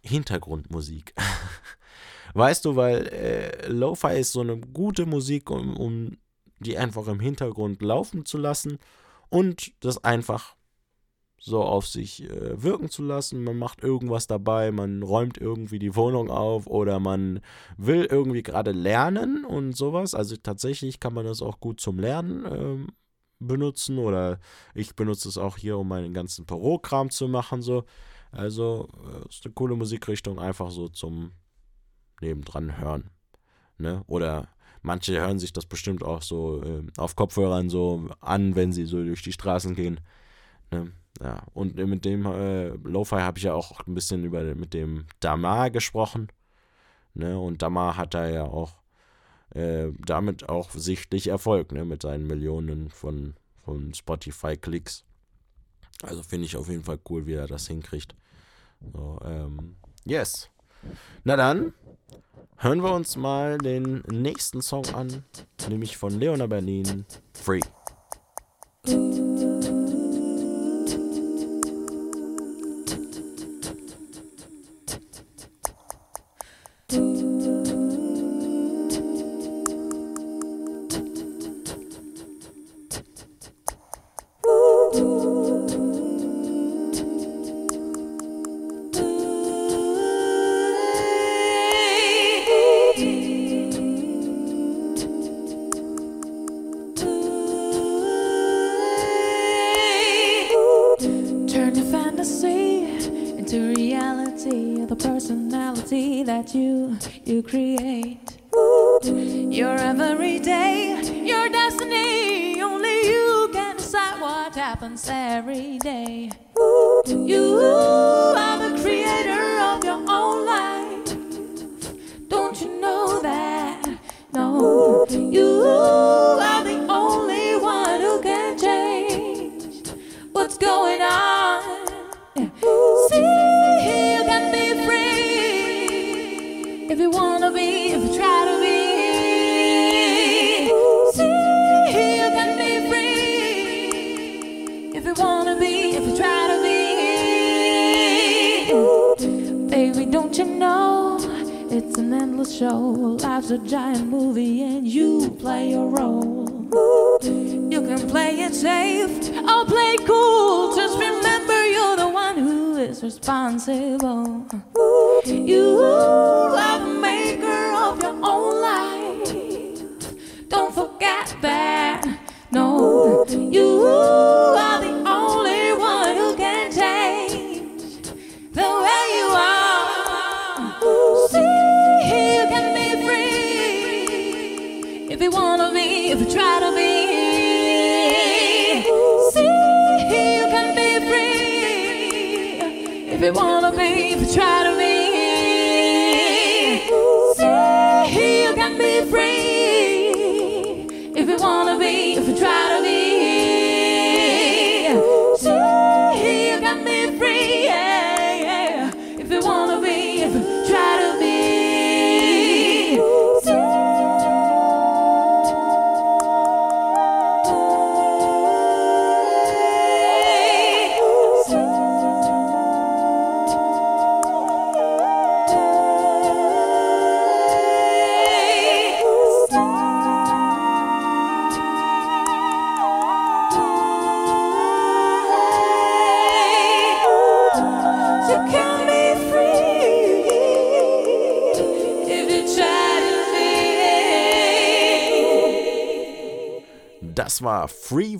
Hintergrundmusik. weißt du, weil äh, Lo-Fi ist so eine gute Musik, um, um die einfach im Hintergrund laufen zu lassen und das einfach so auf sich äh, wirken zu lassen. Man macht irgendwas dabei, man räumt irgendwie die Wohnung auf oder man will irgendwie gerade lernen und sowas. Also tatsächlich kann man das auch gut zum Lernen ähm, benutzen oder ich benutze es auch hier, um meinen ganzen Bürokram zu machen. So. Also äh, ist eine coole Musikrichtung, einfach so zum nebendran hören. Ne? Oder manche hören sich das bestimmt auch so äh, auf Kopfhörern so an, wenn sie so durch die Straßen gehen. Ne? Ja, und mit dem äh, Lo-Fi habe ich ja auch ein bisschen über mit dem Damar gesprochen. Ne? Und Damar hat da ja auch äh, damit auch sichtlich Erfolg, ne? Mit seinen Millionen von, von Spotify-Klicks. Also finde ich auf jeden Fall cool, wie er das hinkriegt. So, ähm, yes. Na dann, hören wir uns mal den nächsten Song an, nämlich von Leona Berlin, Free.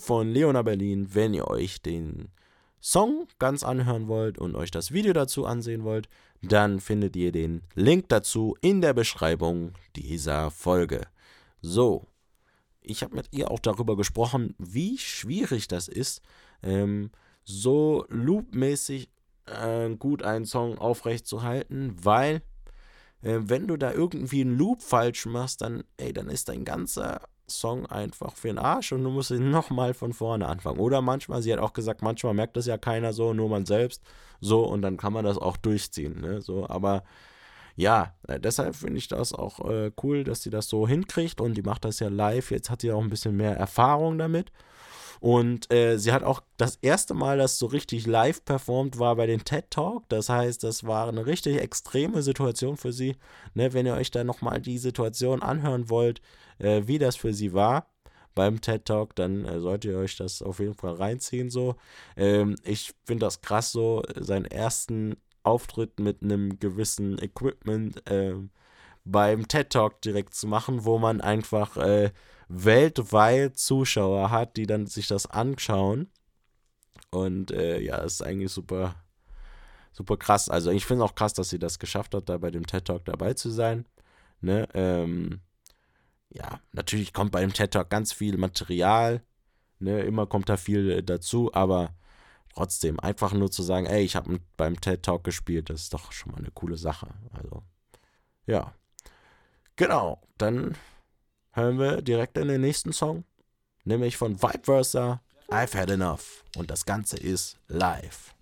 Von Leona Berlin. Wenn ihr euch den Song ganz anhören wollt und euch das Video dazu ansehen wollt, dann findet ihr den Link dazu in der Beschreibung dieser Folge. So, ich habe mit ihr auch darüber gesprochen, wie schwierig das ist, ähm, so loopmäßig äh, gut einen Song aufrechtzuerhalten, weil äh, wenn du da irgendwie einen Loop falsch machst, dann, ey, dann ist dein ganzer Song einfach für den Arsch und du musst ihn nochmal von vorne anfangen. Oder manchmal, sie hat auch gesagt, manchmal merkt das ja keiner so, nur man selbst. So, und dann kann man das auch durchziehen. Ne? So, aber ja, äh, deshalb finde ich das auch äh, cool, dass sie das so hinkriegt und die macht das ja live. Jetzt hat sie auch ein bisschen mehr Erfahrung damit. Und äh, sie hat auch das erste Mal, das so richtig live performt, war bei den TED Talk. Das heißt, das war eine richtig extreme Situation für sie. Ne, wenn ihr euch da nochmal die Situation anhören wollt, äh, wie das für sie war beim TED Talk, dann äh, solltet ihr euch das auf jeden Fall reinziehen. So, ähm, ich finde das krass, so seinen ersten Auftritt mit einem gewissen Equipment äh, beim TED Talk direkt zu machen, wo man einfach äh, weltweit Zuschauer hat, die dann sich das anschauen. Und äh, ja, ist eigentlich super, super krass. Also ich finde es auch krass, dass sie das geschafft hat, da bei dem TED Talk dabei zu sein. Ne? Ähm, ja, natürlich kommt bei dem TED Talk ganz viel Material, ne, immer kommt da viel äh, dazu, aber trotzdem einfach nur zu sagen, ey, ich habe beim TED Talk gespielt, das ist doch schon mal eine coole Sache. Also, ja. Genau, dann hören wir direkt in den nächsten Song, nämlich von Vibe Versa, I've Had Enough. Und das Ganze ist live.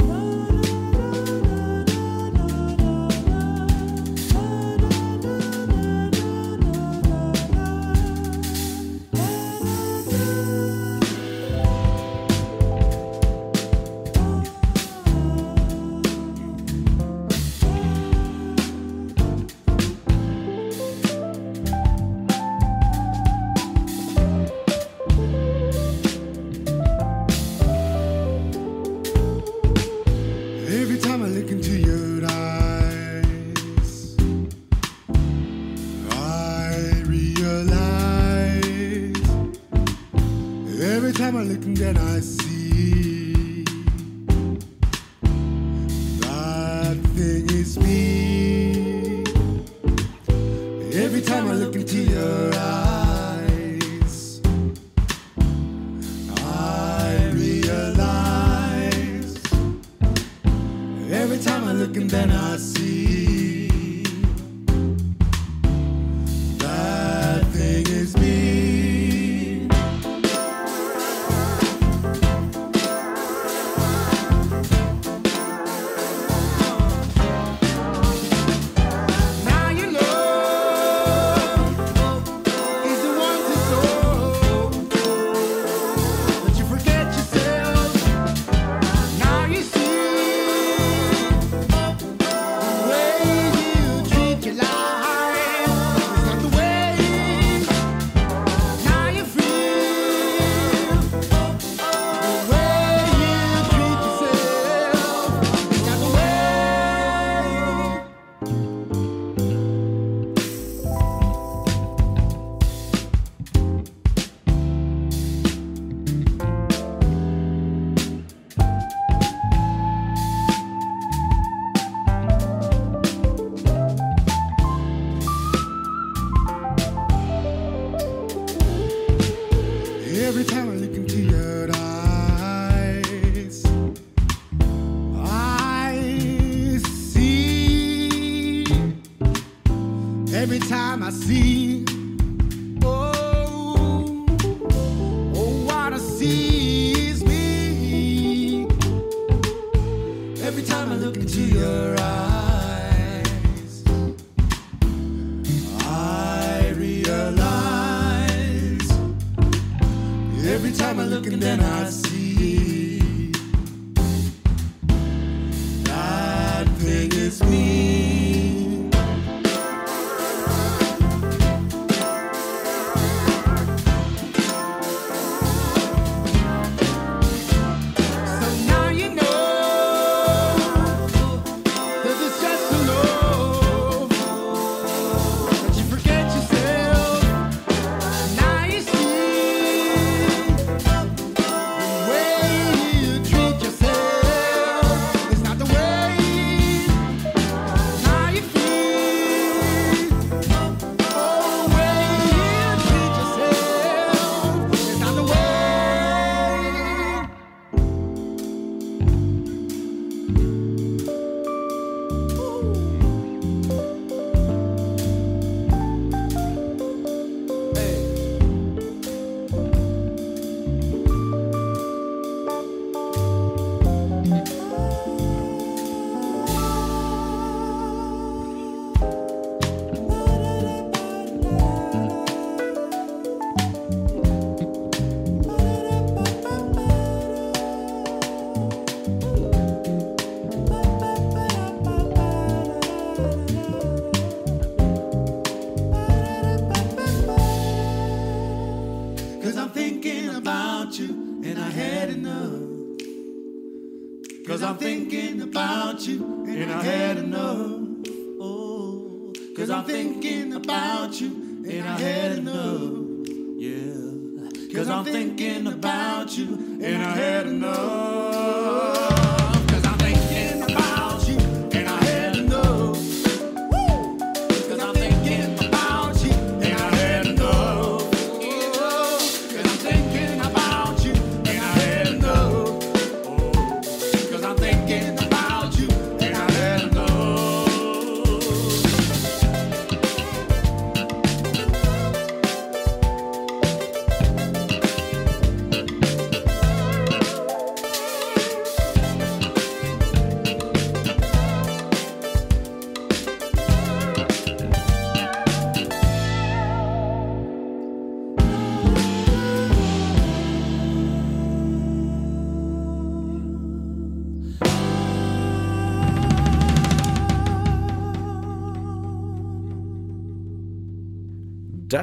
About you and I had enough.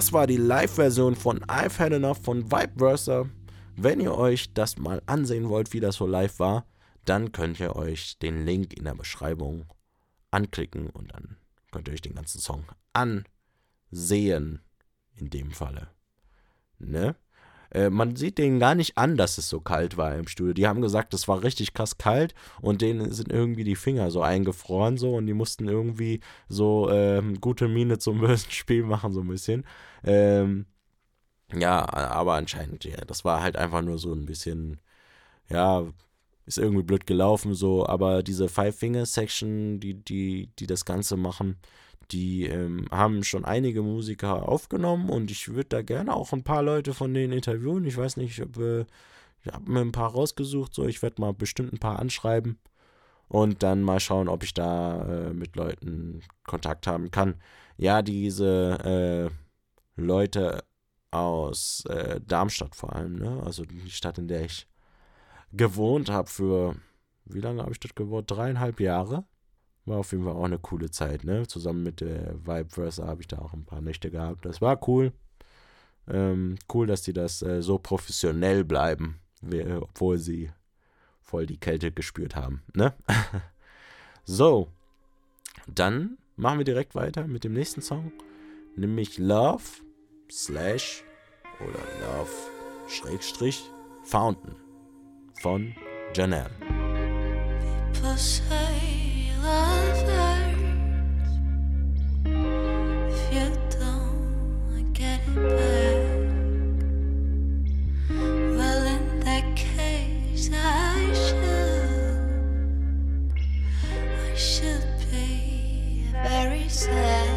Das war die Live-Version von I've Had Enough von Vibe Versa. Wenn ihr euch das mal ansehen wollt, wie das so live war, dann könnt ihr euch den Link in der Beschreibung anklicken und dann könnt ihr euch den ganzen Song ansehen. In dem Falle. Ne? Äh, man sieht denen gar nicht an, dass es so kalt war im Studio. Die haben gesagt, es war richtig krass kalt und denen sind irgendwie die Finger so eingefroren so und die mussten irgendwie so ähm, gute Miene zum bösen Spiel machen, so ein bisschen. Ähm, ja, aber anscheinend, ja, das war halt einfach nur so ein bisschen, ja, ist irgendwie blöd gelaufen so, aber diese Five-Finger-Section, die, die, die das Ganze machen, die ähm, haben schon einige Musiker aufgenommen und ich würde da gerne auch ein paar Leute von denen interviewen. Ich weiß nicht, ob, äh, ich habe mir ein paar rausgesucht, so ich werde mal bestimmt ein paar anschreiben und dann mal schauen, ob ich da äh, mit Leuten Kontakt haben kann. Ja, diese äh, Leute aus äh, Darmstadt vor allem, ne? Also die Stadt, in der ich gewohnt habe für, wie lange habe ich dort gewohnt? Dreieinhalb Jahre. War auf jeden Fall auch eine coole Zeit, ne? Zusammen mit der Vibe Versa habe ich da auch ein paar Nächte gehabt. Das war cool. Ähm, cool, dass die das äh, so professionell bleiben, wie, obwohl sie voll die Kälte gespürt haben, ne? so, dann machen wir direkt weiter mit dem nächsten Song, nämlich Love slash oder Love Schrägstrich Fountain von Janelle. Should, I should be very sad.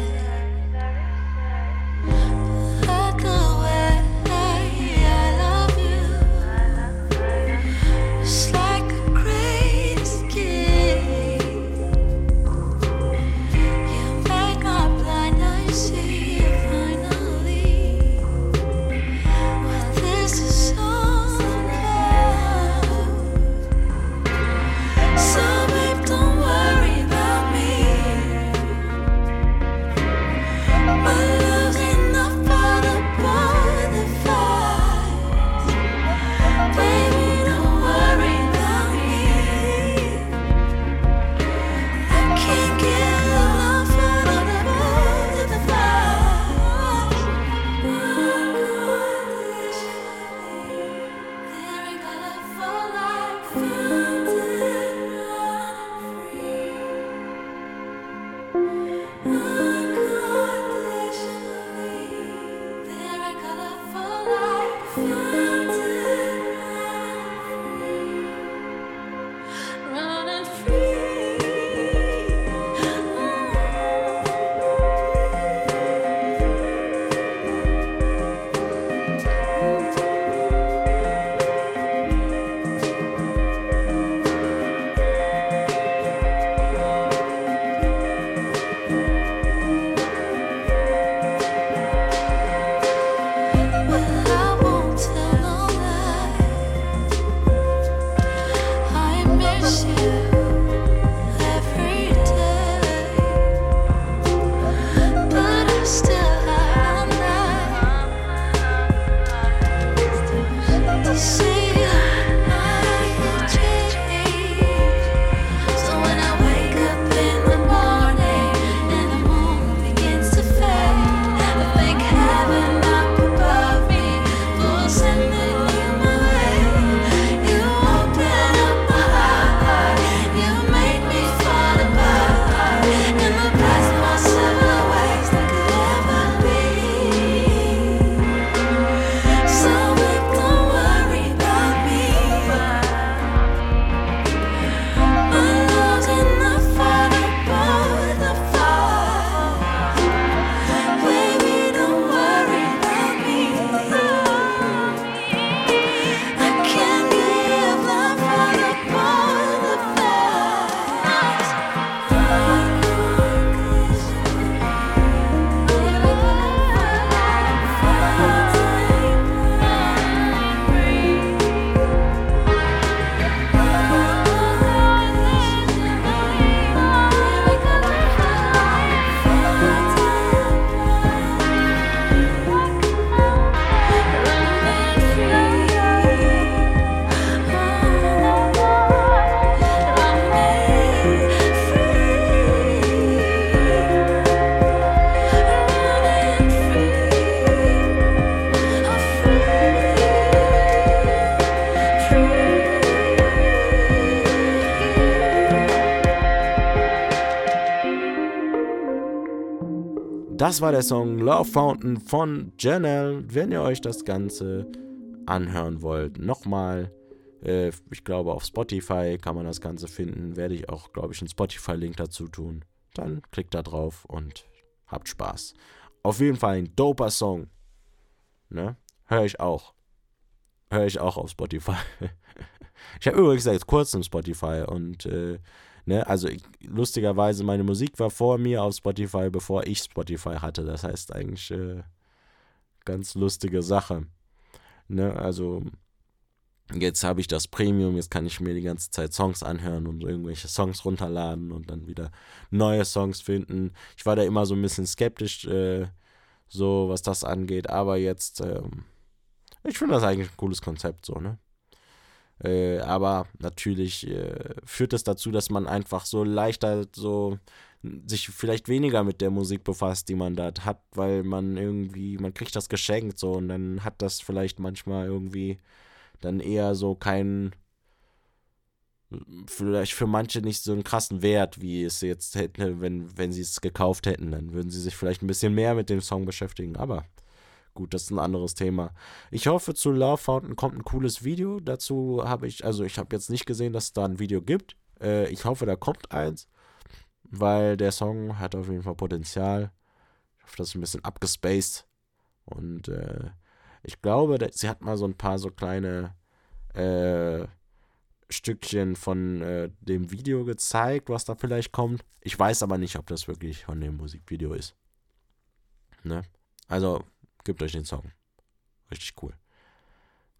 Das war der Song Love Fountain von Janelle. Wenn ihr euch das Ganze anhören wollt, nochmal, äh, ich glaube auf Spotify kann man das Ganze finden. Werde ich auch, glaube ich, einen Spotify-Link dazu tun. Dann klickt da drauf und habt Spaß. Auf jeden Fall ein doper Song. Ne? Höre ich auch. Höre ich auch auf Spotify. ich habe übrigens seit kurzem Spotify und äh, Ne? Also ich, lustigerweise, meine Musik war vor mir auf Spotify, bevor ich Spotify hatte. Das heißt eigentlich äh, ganz lustige Sache. Ne? Also jetzt habe ich das Premium, jetzt kann ich mir die ganze Zeit Songs anhören und irgendwelche Songs runterladen und dann wieder neue Songs finden. Ich war da immer so ein bisschen skeptisch, äh, so was das angeht, aber jetzt, äh, ich finde das eigentlich ein cooles Konzept so, ne? Äh, aber natürlich äh, führt es das dazu, dass man einfach so leichter so sich vielleicht weniger mit der Musik befasst, die man da hat, weil man irgendwie, man kriegt das geschenkt so und dann hat das vielleicht manchmal irgendwie dann eher so keinen, vielleicht für manche nicht so einen krassen Wert, wie es jetzt hätte, wenn, wenn sie es gekauft hätten. Dann würden sie sich vielleicht ein bisschen mehr mit dem Song beschäftigen, aber Gut, das ist ein anderes Thema. Ich hoffe, zu Love Fountain kommt ein cooles Video. Dazu habe ich, also ich habe jetzt nicht gesehen, dass es da ein Video gibt. Äh, ich hoffe, da kommt eins, weil der Song hat auf jeden Fall Potenzial. Ich hoffe, das ist ein bisschen abgespaced. Und äh, ich glaube, sie hat mal so ein paar so kleine äh, Stückchen von äh, dem Video gezeigt, was da vielleicht kommt. Ich weiß aber nicht, ob das wirklich von dem Musikvideo ist. Ne? Also, Gebt euch den Song. Richtig cool.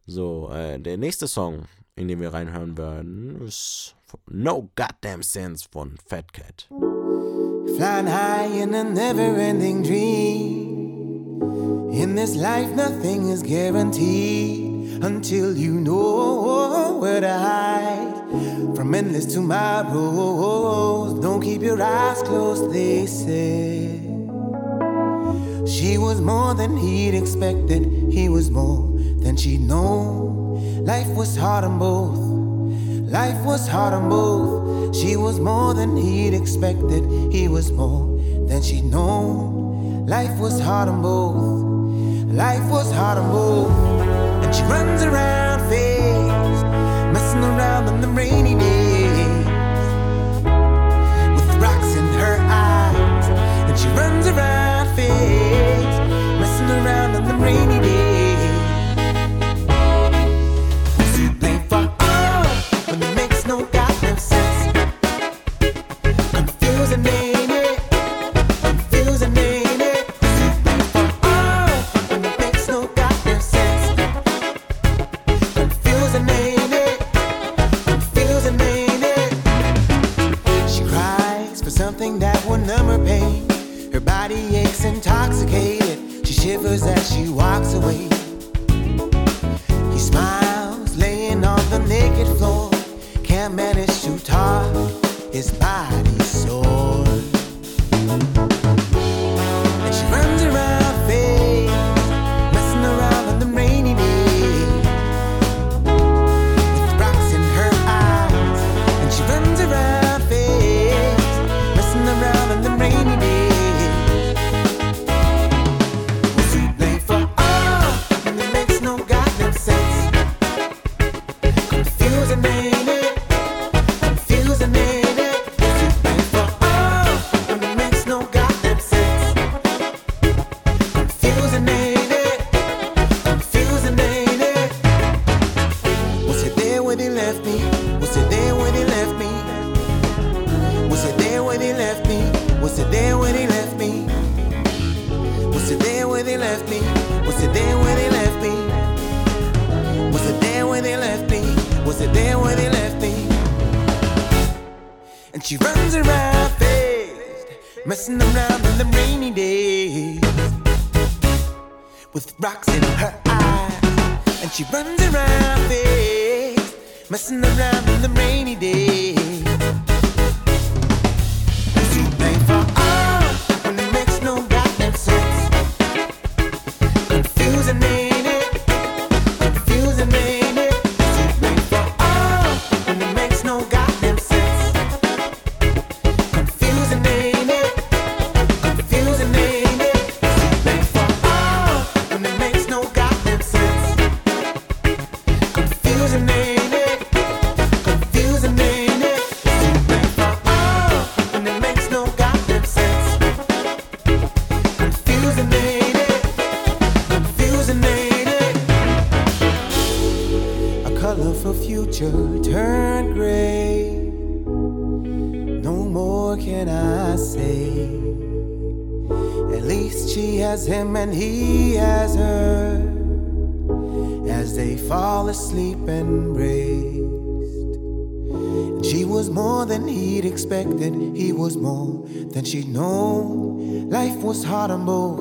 So, äh, der nächste Song, in den wir reinhören werden, ist No Goddamn Sense von Fat Cat. Flying high in a never ending dream. In this life, nothing is guaranteed until you know where to hide from endless tomorrows. Don't keep your eyes closed, they say. She was more than he'd expected, he was more than she'd known. Life was hard on both, life was hard on both. She was more than he'd expected, he was more than she'd known. Life was hard on both, life was hard on both. And she runs around fast, messing around on the rainy days. With rocks in her eyes, and she runs around messing around on the rainy days. She'd known. Life was hard on both.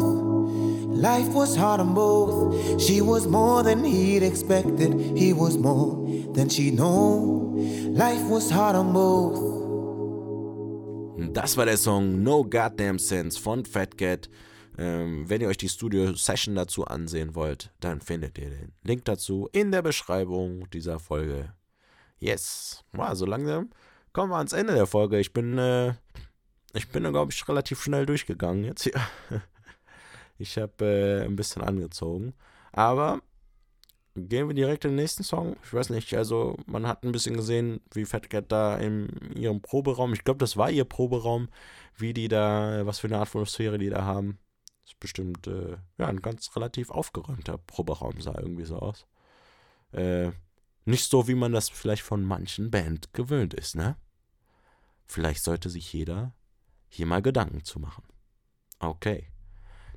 Life was hard on both. She was more than he'd expected. He was more than she'd known. Life was hard on both. Das war der Song No Goddamn Sense von Fat Cat. Ähm, wenn ihr euch die Studio-Session dazu ansehen wollt, dann findet ihr den Link dazu in der Beschreibung dieser Folge. Yes. Ja, so langsam kommen wir ans Ende der Folge. Ich bin, äh, ich bin, glaube ich, relativ schnell durchgegangen jetzt hier. Ich habe äh, ein bisschen angezogen. Aber gehen wir direkt in den nächsten Song. Ich weiß nicht, also man hat ein bisschen gesehen, wie Fat Cat da in ihrem Proberaum, ich glaube, das war ihr Proberaum, wie die da, was für eine Atmosphäre die da haben. Das ist bestimmt, äh, ja, ein ganz relativ aufgeräumter Proberaum sah irgendwie so aus. Äh, nicht so, wie man das vielleicht von manchen Band gewöhnt ist, ne? Vielleicht sollte sich jeder hier mal Gedanken zu machen. Okay.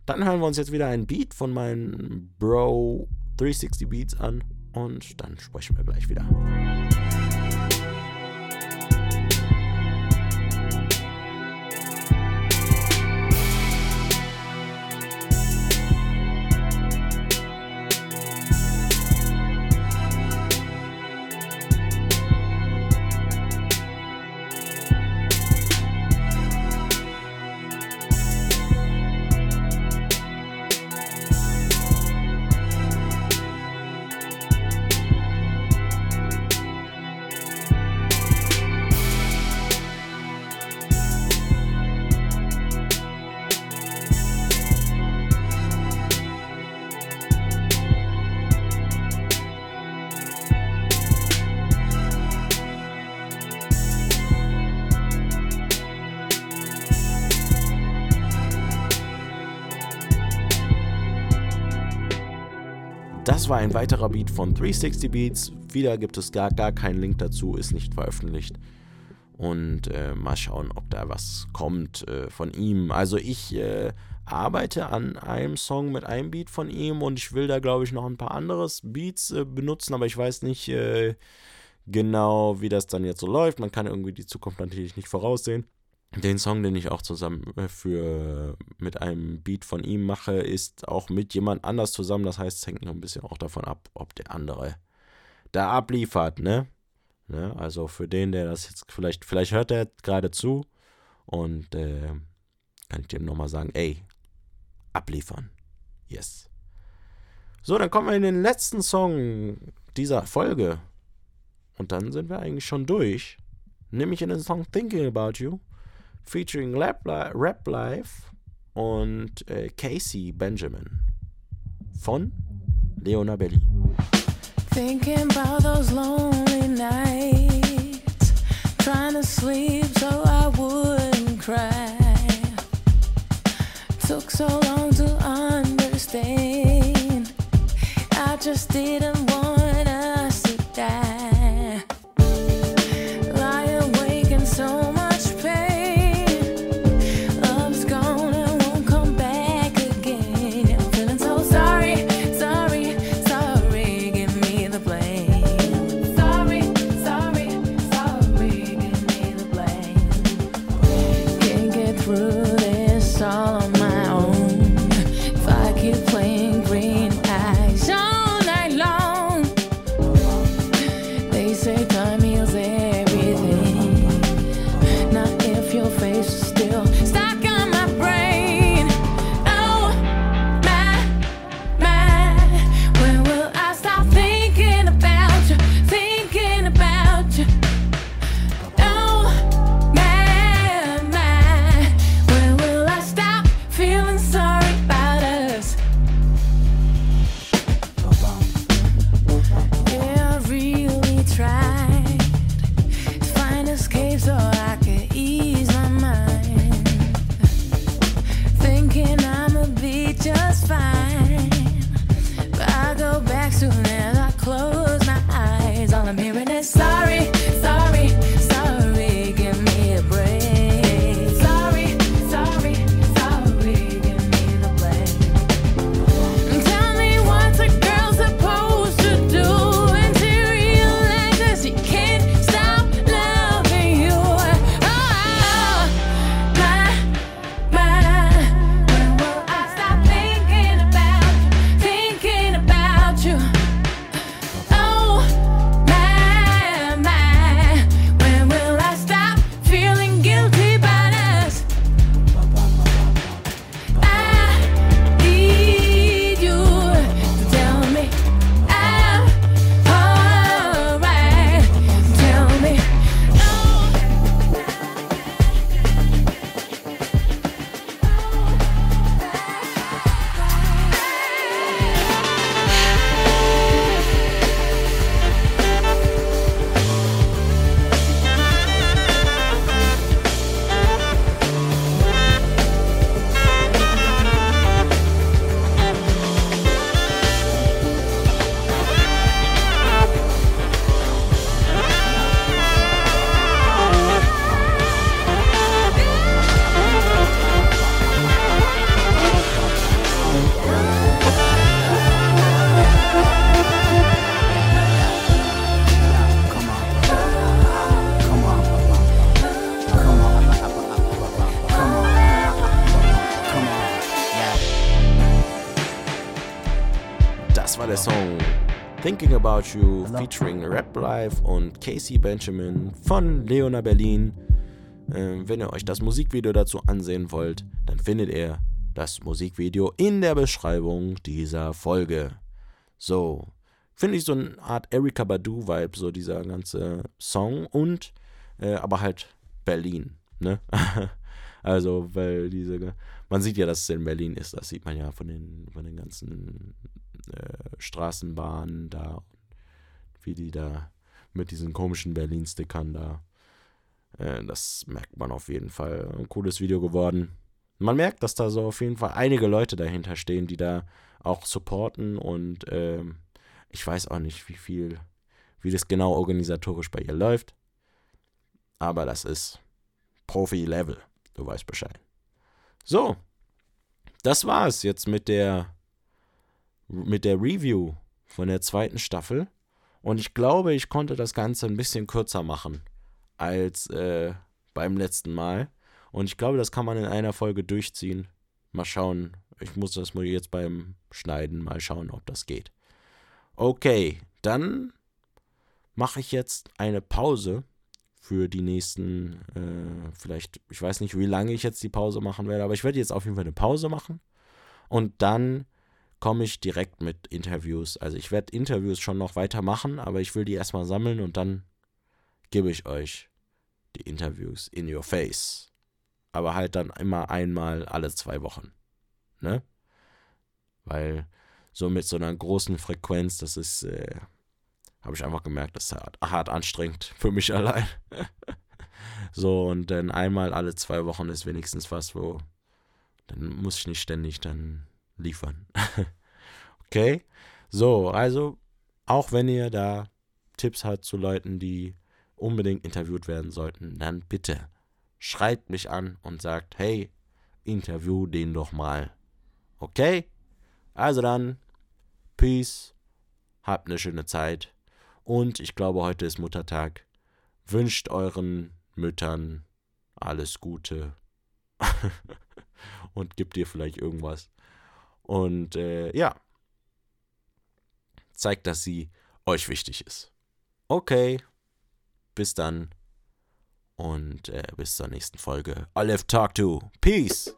Dann hören wir uns jetzt wieder einen Beat von meinem Bro 360 Beats an und dann sprechen wir gleich wieder. Ein weiterer Beat von 360 Beats. Wieder gibt es gar, gar keinen Link dazu, ist nicht veröffentlicht. Und äh, mal schauen, ob da was kommt äh, von ihm. Also ich äh, arbeite an einem Song mit einem Beat von ihm und ich will da, glaube ich, noch ein paar andere Beats äh, benutzen, aber ich weiß nicht äh, genau, wie das dann jetzt so läuft. Man kann irgendwie die Zukunft natürlich nicht voraussehen. Den Song, den ich auch zusammen äh, für mit einem Beat von ihm mache, ist auch mit jemand anders zusammen. Das heißt, es hängt noch ein bisschen auch davon ab, ob der andere da abliefert, ne? ne? Also für den, der das jetzt vielleicht, vielleicht hört er gerade zu und äh, kann ich dem nochmal sagen, ey, abliefern. Yes. So, dann kommen wir in den letzten Song dieser Folge. Und dann sind wir eigentlich schon durch. Nämlich in den Song Thinking About You featuring Rap, Rap Life und äh, uh, Casey Benjamin von Leona Berlin. Thinking about those lonely nights, trying to sleep so I wouldn't cry. Took so long to understand. I just didn't Das war der Song Thinking About You featuring Rap Life und Casey Benjamin von Leona Berlin. Ähm, wenn ihr euch das Musikvideo dazu ansehen wollt, dann findet ihr das Musikvideo in der Beschreibung dieser Folge. So, finde ich so eine Art Erika Badu-Vibe, so dieser ganze Song und äh, aber halt Berlin, ne? also, weil diese, man sieht ja, dass es in Berlin ist, das sieht man ja von den, von den ganzen äh, Straßenbahnen da, wie die da mit diesen komischen Berlin-Stickern da. Äh, das merkt man auf jeden Fall. Ein cooles Video geworden. Man merkt, dass da so auf jeden Fall einige Leute dahinter stehen, die da auch supporten und ähm, ich weiß auch nicht, wie viel, wie das genau organisatorisch bei ihr läuft. Aber das ist Profi-Level. Du weißt Bescheid. So, das war's jetzt mit der mit der Review von der zweiten Staffel. Und ich glaube, ich konnte das Ganze ein bisschen kürzer machen als äh, beim letzten Mal. Und ich glaube, das kann man in einer Folge durchziehen. Mal schauen. Ich muss das mal jetzt beim Schneiden mal schauen, ob das geht. Okay, dann mache ich jetzt eine Pause für die nächsten, äh, vielleicht, ich weiß nicht, wie lange ich jetzt die Pause machen werde, aber ich werde jetzt auf jeden Fall eine Pause machen. Und dann komme ich direkt mit Interviews. Also ich werde Interviews schon noch weitermachen, aber ich will die erstmal sammeln und dann gebe ich euch die Interviews in your face. Aber halt dann immer einmal alle zwei Wochen. Ne? Weil so mit so einer großen Frequenz, das ist, äh, habe ich einfach gemerkt, das ist hart, hart anstrengend für mich allein. so, und dann einmal alle zwei Wochen ist wenigstens was, wo dann muss ich nicht ständig dann liefern. okay? So, also, auch wenn ihr da Tipps habt zu Leuten, die unbedingt interviewt werden sollten, dann bitte schreibt mich an und sagt, hey, interview den doch mal. Okay? Also dann, Peace, habt eine schöne Zeit und ich glaube, heute ist Muttertag. Wünscht euren Müttern alles Gute und gibt ihr vielleicht irgendwas. Und äh, ja, zeigt, dass sie euch wichtig ist. Okay, bis dann und äh, bis zur nächsten Folge. Olive Talk to. Peace.